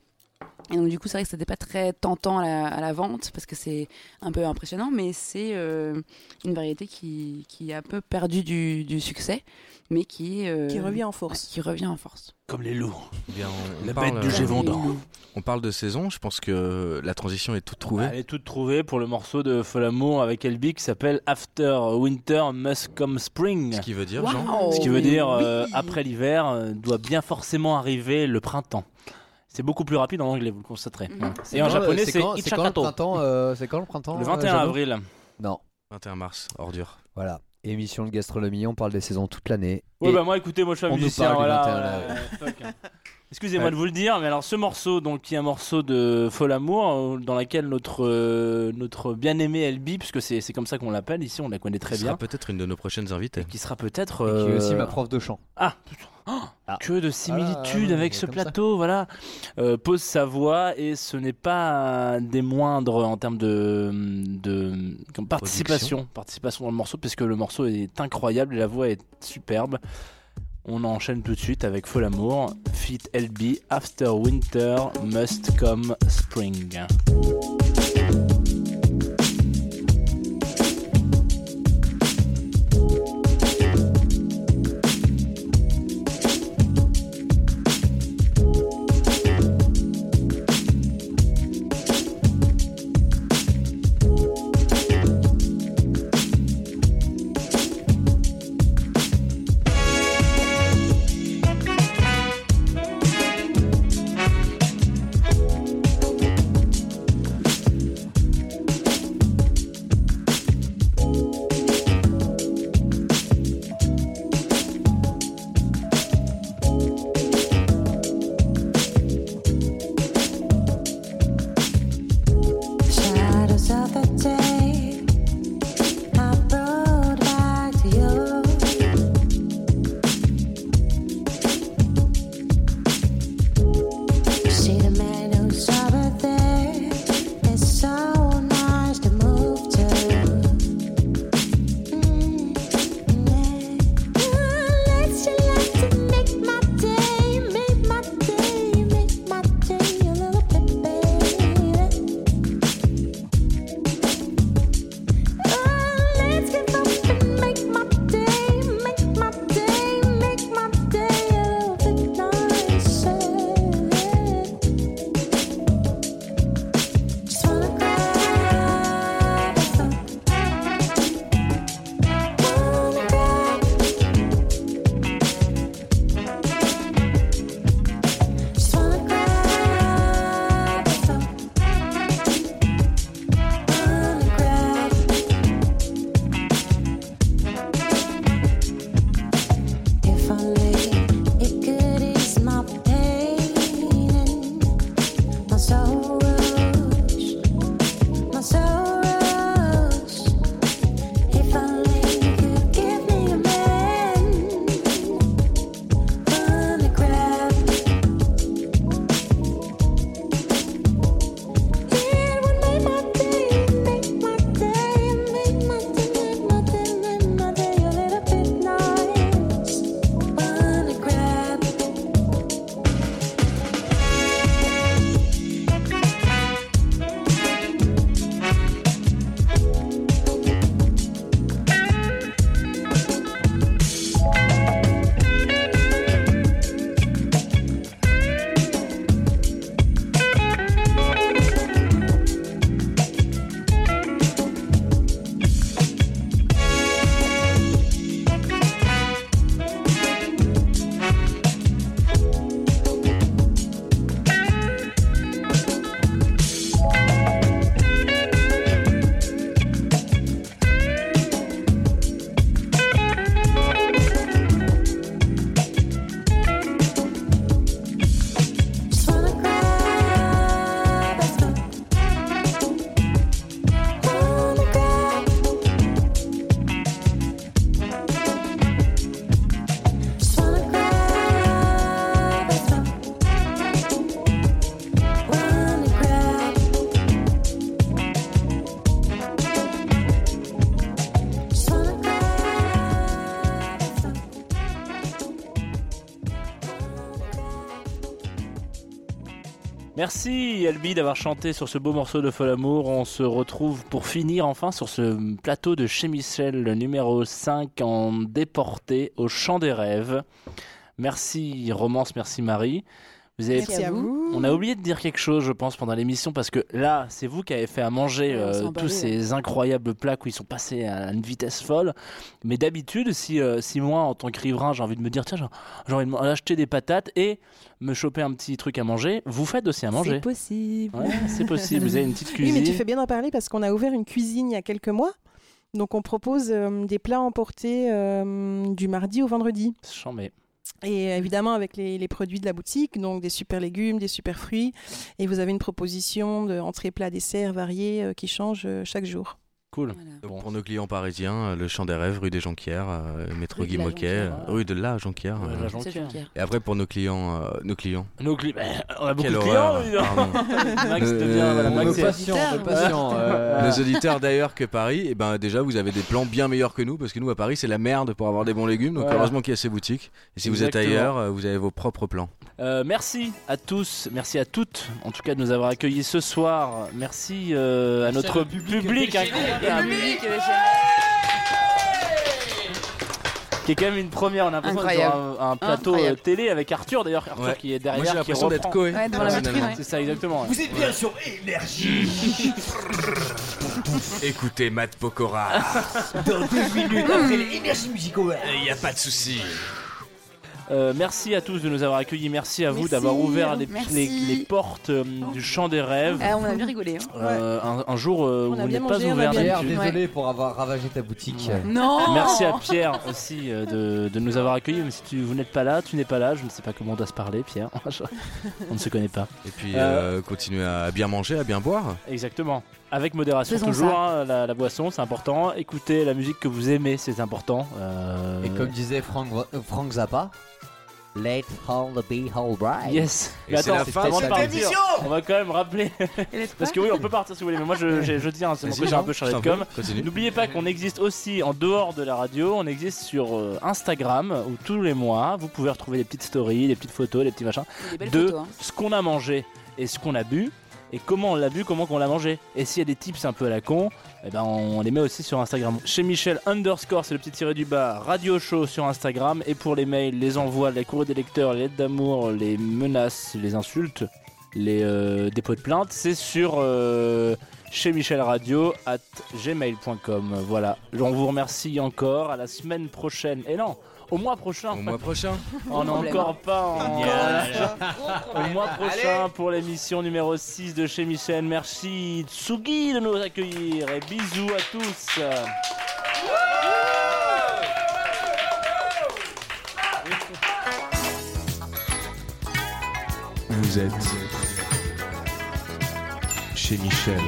Et donc, du coup, c'est vrai que c'était pas très tentant à la, à la vente parce que c'est un peu impressionnant, mais c'est euh, une variété qui, qui a un peu perdu du, du succès, mais qui, euh, Qui revient en force. qui revient en force. Comme les loups. Eh bien, on, La on parle, bête du euh, Gévaudan. On parle de saison, je pense que la transition est toute trouvée. Elle est toute trouvée pour le morceau de Folamour avec Elby qui s'appelle After Winter Must Come Spring. Ce qui veut dire. Jean Ce qui veut dire oui. euh, après l'hiver euh, doit bien forcément arriver le printemps. C'est beaucoup plus rapide en anglais, vous le constaterez. Mhm. Voilà. Et en quand, japonais, euh, c'est quand, c'est quand le printemps euh, C'est quand le printemps Le euh, 21 Jeannot avril. Non. 21 mars, ordure. Voilà. Émission de gastronomie, on parle des saisons toute l'année. Ouais, Et bah moi, écoutez, moi je suis un on nous musicien. parle du Voilà, 21 là, euh, fuck, hein. Excusez-moi Ouais. de vous le dire, mais alors ce morceau, donc, qui est un morceau de Folamour, euh, dans lequel notre, euh, notre bien-aimé Elby, puisque c'est c'est comme ça qu'on l'appelle ici, on la connaît très Ce sera bien, peut-être une de nos prochaines invitées. qui sera peut-être. Et qui est aussi euh, ma prof de chant. Ah, putain. Oh, Ah. que de similitudes Ah, avec ce ça. plateau, voilà. Euh, pose sa voix et ce n'est pas des moindres en termes de, participation, participation dans le morceau, puisque le morceau est incroyable et la voix est superbe. On enchaîne tout de suite avec Folamour, Fit LB, After Winter Must Come Spring. Albi d'avoir chanté sur ce beau morceau de Fol Amour. On se retrouve pour finir enfin sur ce plateau de chez Michel, le numéro 5 en déporté au chant des rêves. Merci Romance, merci Marie. Vous avez Merci à vous. On a oublié de dire quelque chose, je pense, pendant l'émission, parce que là, c'est vous qui avez fait à manger euh, tous ces incroyables plats où ils sont passés à une vitesse folle. Mais d'habitude, si, euh, si moi, en tant que riverain, j'ai envie de me dire, tiens, j'ai envie d'acheter des patates et me choper un petit truc à manger, vous faites aussi à manger. C'est possible. Ouais, c'est possible. Vous avez une petite Oui, cuisine. mais tu fais bien d'en parler parce qu'on a ouvert une cuisine il y a quelques mois. Donc on propose euh, des plats emportés euh, du mardi au vendredi. Chambé. Et évidemment avec les, produits de la boutique, donc des super légumes, des super fruits. Et vous avez une proposition de entrée, plat, dessert variés euh, qui change euh, chaque jour. Cool. Voilà. Donc, Bon. Pour nos clients parisiens, euh, le Champ des Rêves, rue des Jonquières, euh, métro Rue de Guy la Moquet, Jonquière, rue de la Jonquière. Euh. la. Et après pour nos clients, euh, nos clients. Nos cli- bah, on a beaucoup Quelle de clients. Max devient, voilà, Max patients, nos euh, auditeurs d'ailleurs que Paris, et ben déjà vous avez des plans bien meilleurs que nous parce que nous à Paris c'est la merde pour avoir des bons légumes. Donc Voilà. heureusement qu'il y a ces boutiques. Et si vous êtes ailleurs, vous avez vos propres plans. Euh, merci à tous, merci à toutes, en tout cas de nous avoir accueillis ce soir. Merci euh, à Merci à notre public public, public, euh, qui est quand même une première. On a l'impression d'être un, un plateau Incroyable. euh, télé avec Arthur d'ailleurs, Arthur Ouais. qui est Moi derrière, j'ai qui l'impression d'être. Coé. Ouais, devant la personnellement. vitrine, C'est ça exactement. ouais. Vous êtes bien sur énergie Écoutez Matt Pokora, dans deux minutes après les énergies musicales. il y a pas de souci. Euh, merci à tous de nous avoir accueillis. Merci à vous d'avoir ouvert les, Merci. les- les portes euh, du champ des rêves. Ah, on a bien rigolé. hein. Euh, un, un jour euh, où On n'êtes pas mangé, on a ouvert Pierre, désolé pour avoir ravagé ta boutique. Non Merci à Pierre aussi euh, de, de nous avoir accueillis. Mais si tu, vous n'êtes pas là, tu n'es pas là. Je ne sais pas comment on doit se parler, Pierre. on ne se connaît pas. Et puis Euh, euh, continuez à bien manger, à bien boire. Exactement. Avec modération Faisons toujours. hein, la, la boisson, c'est important. Écoutez la musique que vous aimez, c'est important. Euh, Et comme disait Frank, euh, Frank Zappa, Let all be alright. Yes. Et Mais attends, la fin de partir, on va quand même rappeler. Parce que oui, on peut partir si vous voulez. Mais moi, je, je, je tiens. C'est mon Jean, un peu chargé je de com. N'oubliez pas qu'on existe aussi en dehors de la radio, on existe sur euh, Instagram où tous les mois vous pouvez retrouver des petites stories, des petites photos, des petits machins, Des de photos. hein. ce qu'on a mangé et ce qu'on a bu et comment on l'a bu, comment qu'on l'a mangé. Et s'il y a des tips un peu à la con, eh ben on les met aussi sur Instagram. Chez Michel underscore, c'est le petit tiré du bas, radio show sur Instagram. Et pour les mails, les envois, les courriers des lecteurs, les lettres d'amour, les menaces, les insultes, les euh, dépôts de plainte, c'est sur euh, chez Michel Radio at gmail.com. Voilà. On vous remercie encore. À la semaine prochaine. Et non, au mois prochain. Au mois prochain. On n'est problème. encore pas en. Au mois prochain pour l'émission numéro 6 de chez Michel. Merci Tsugi de nous accueillir et bisous à tous. Vous êtes chez Michel.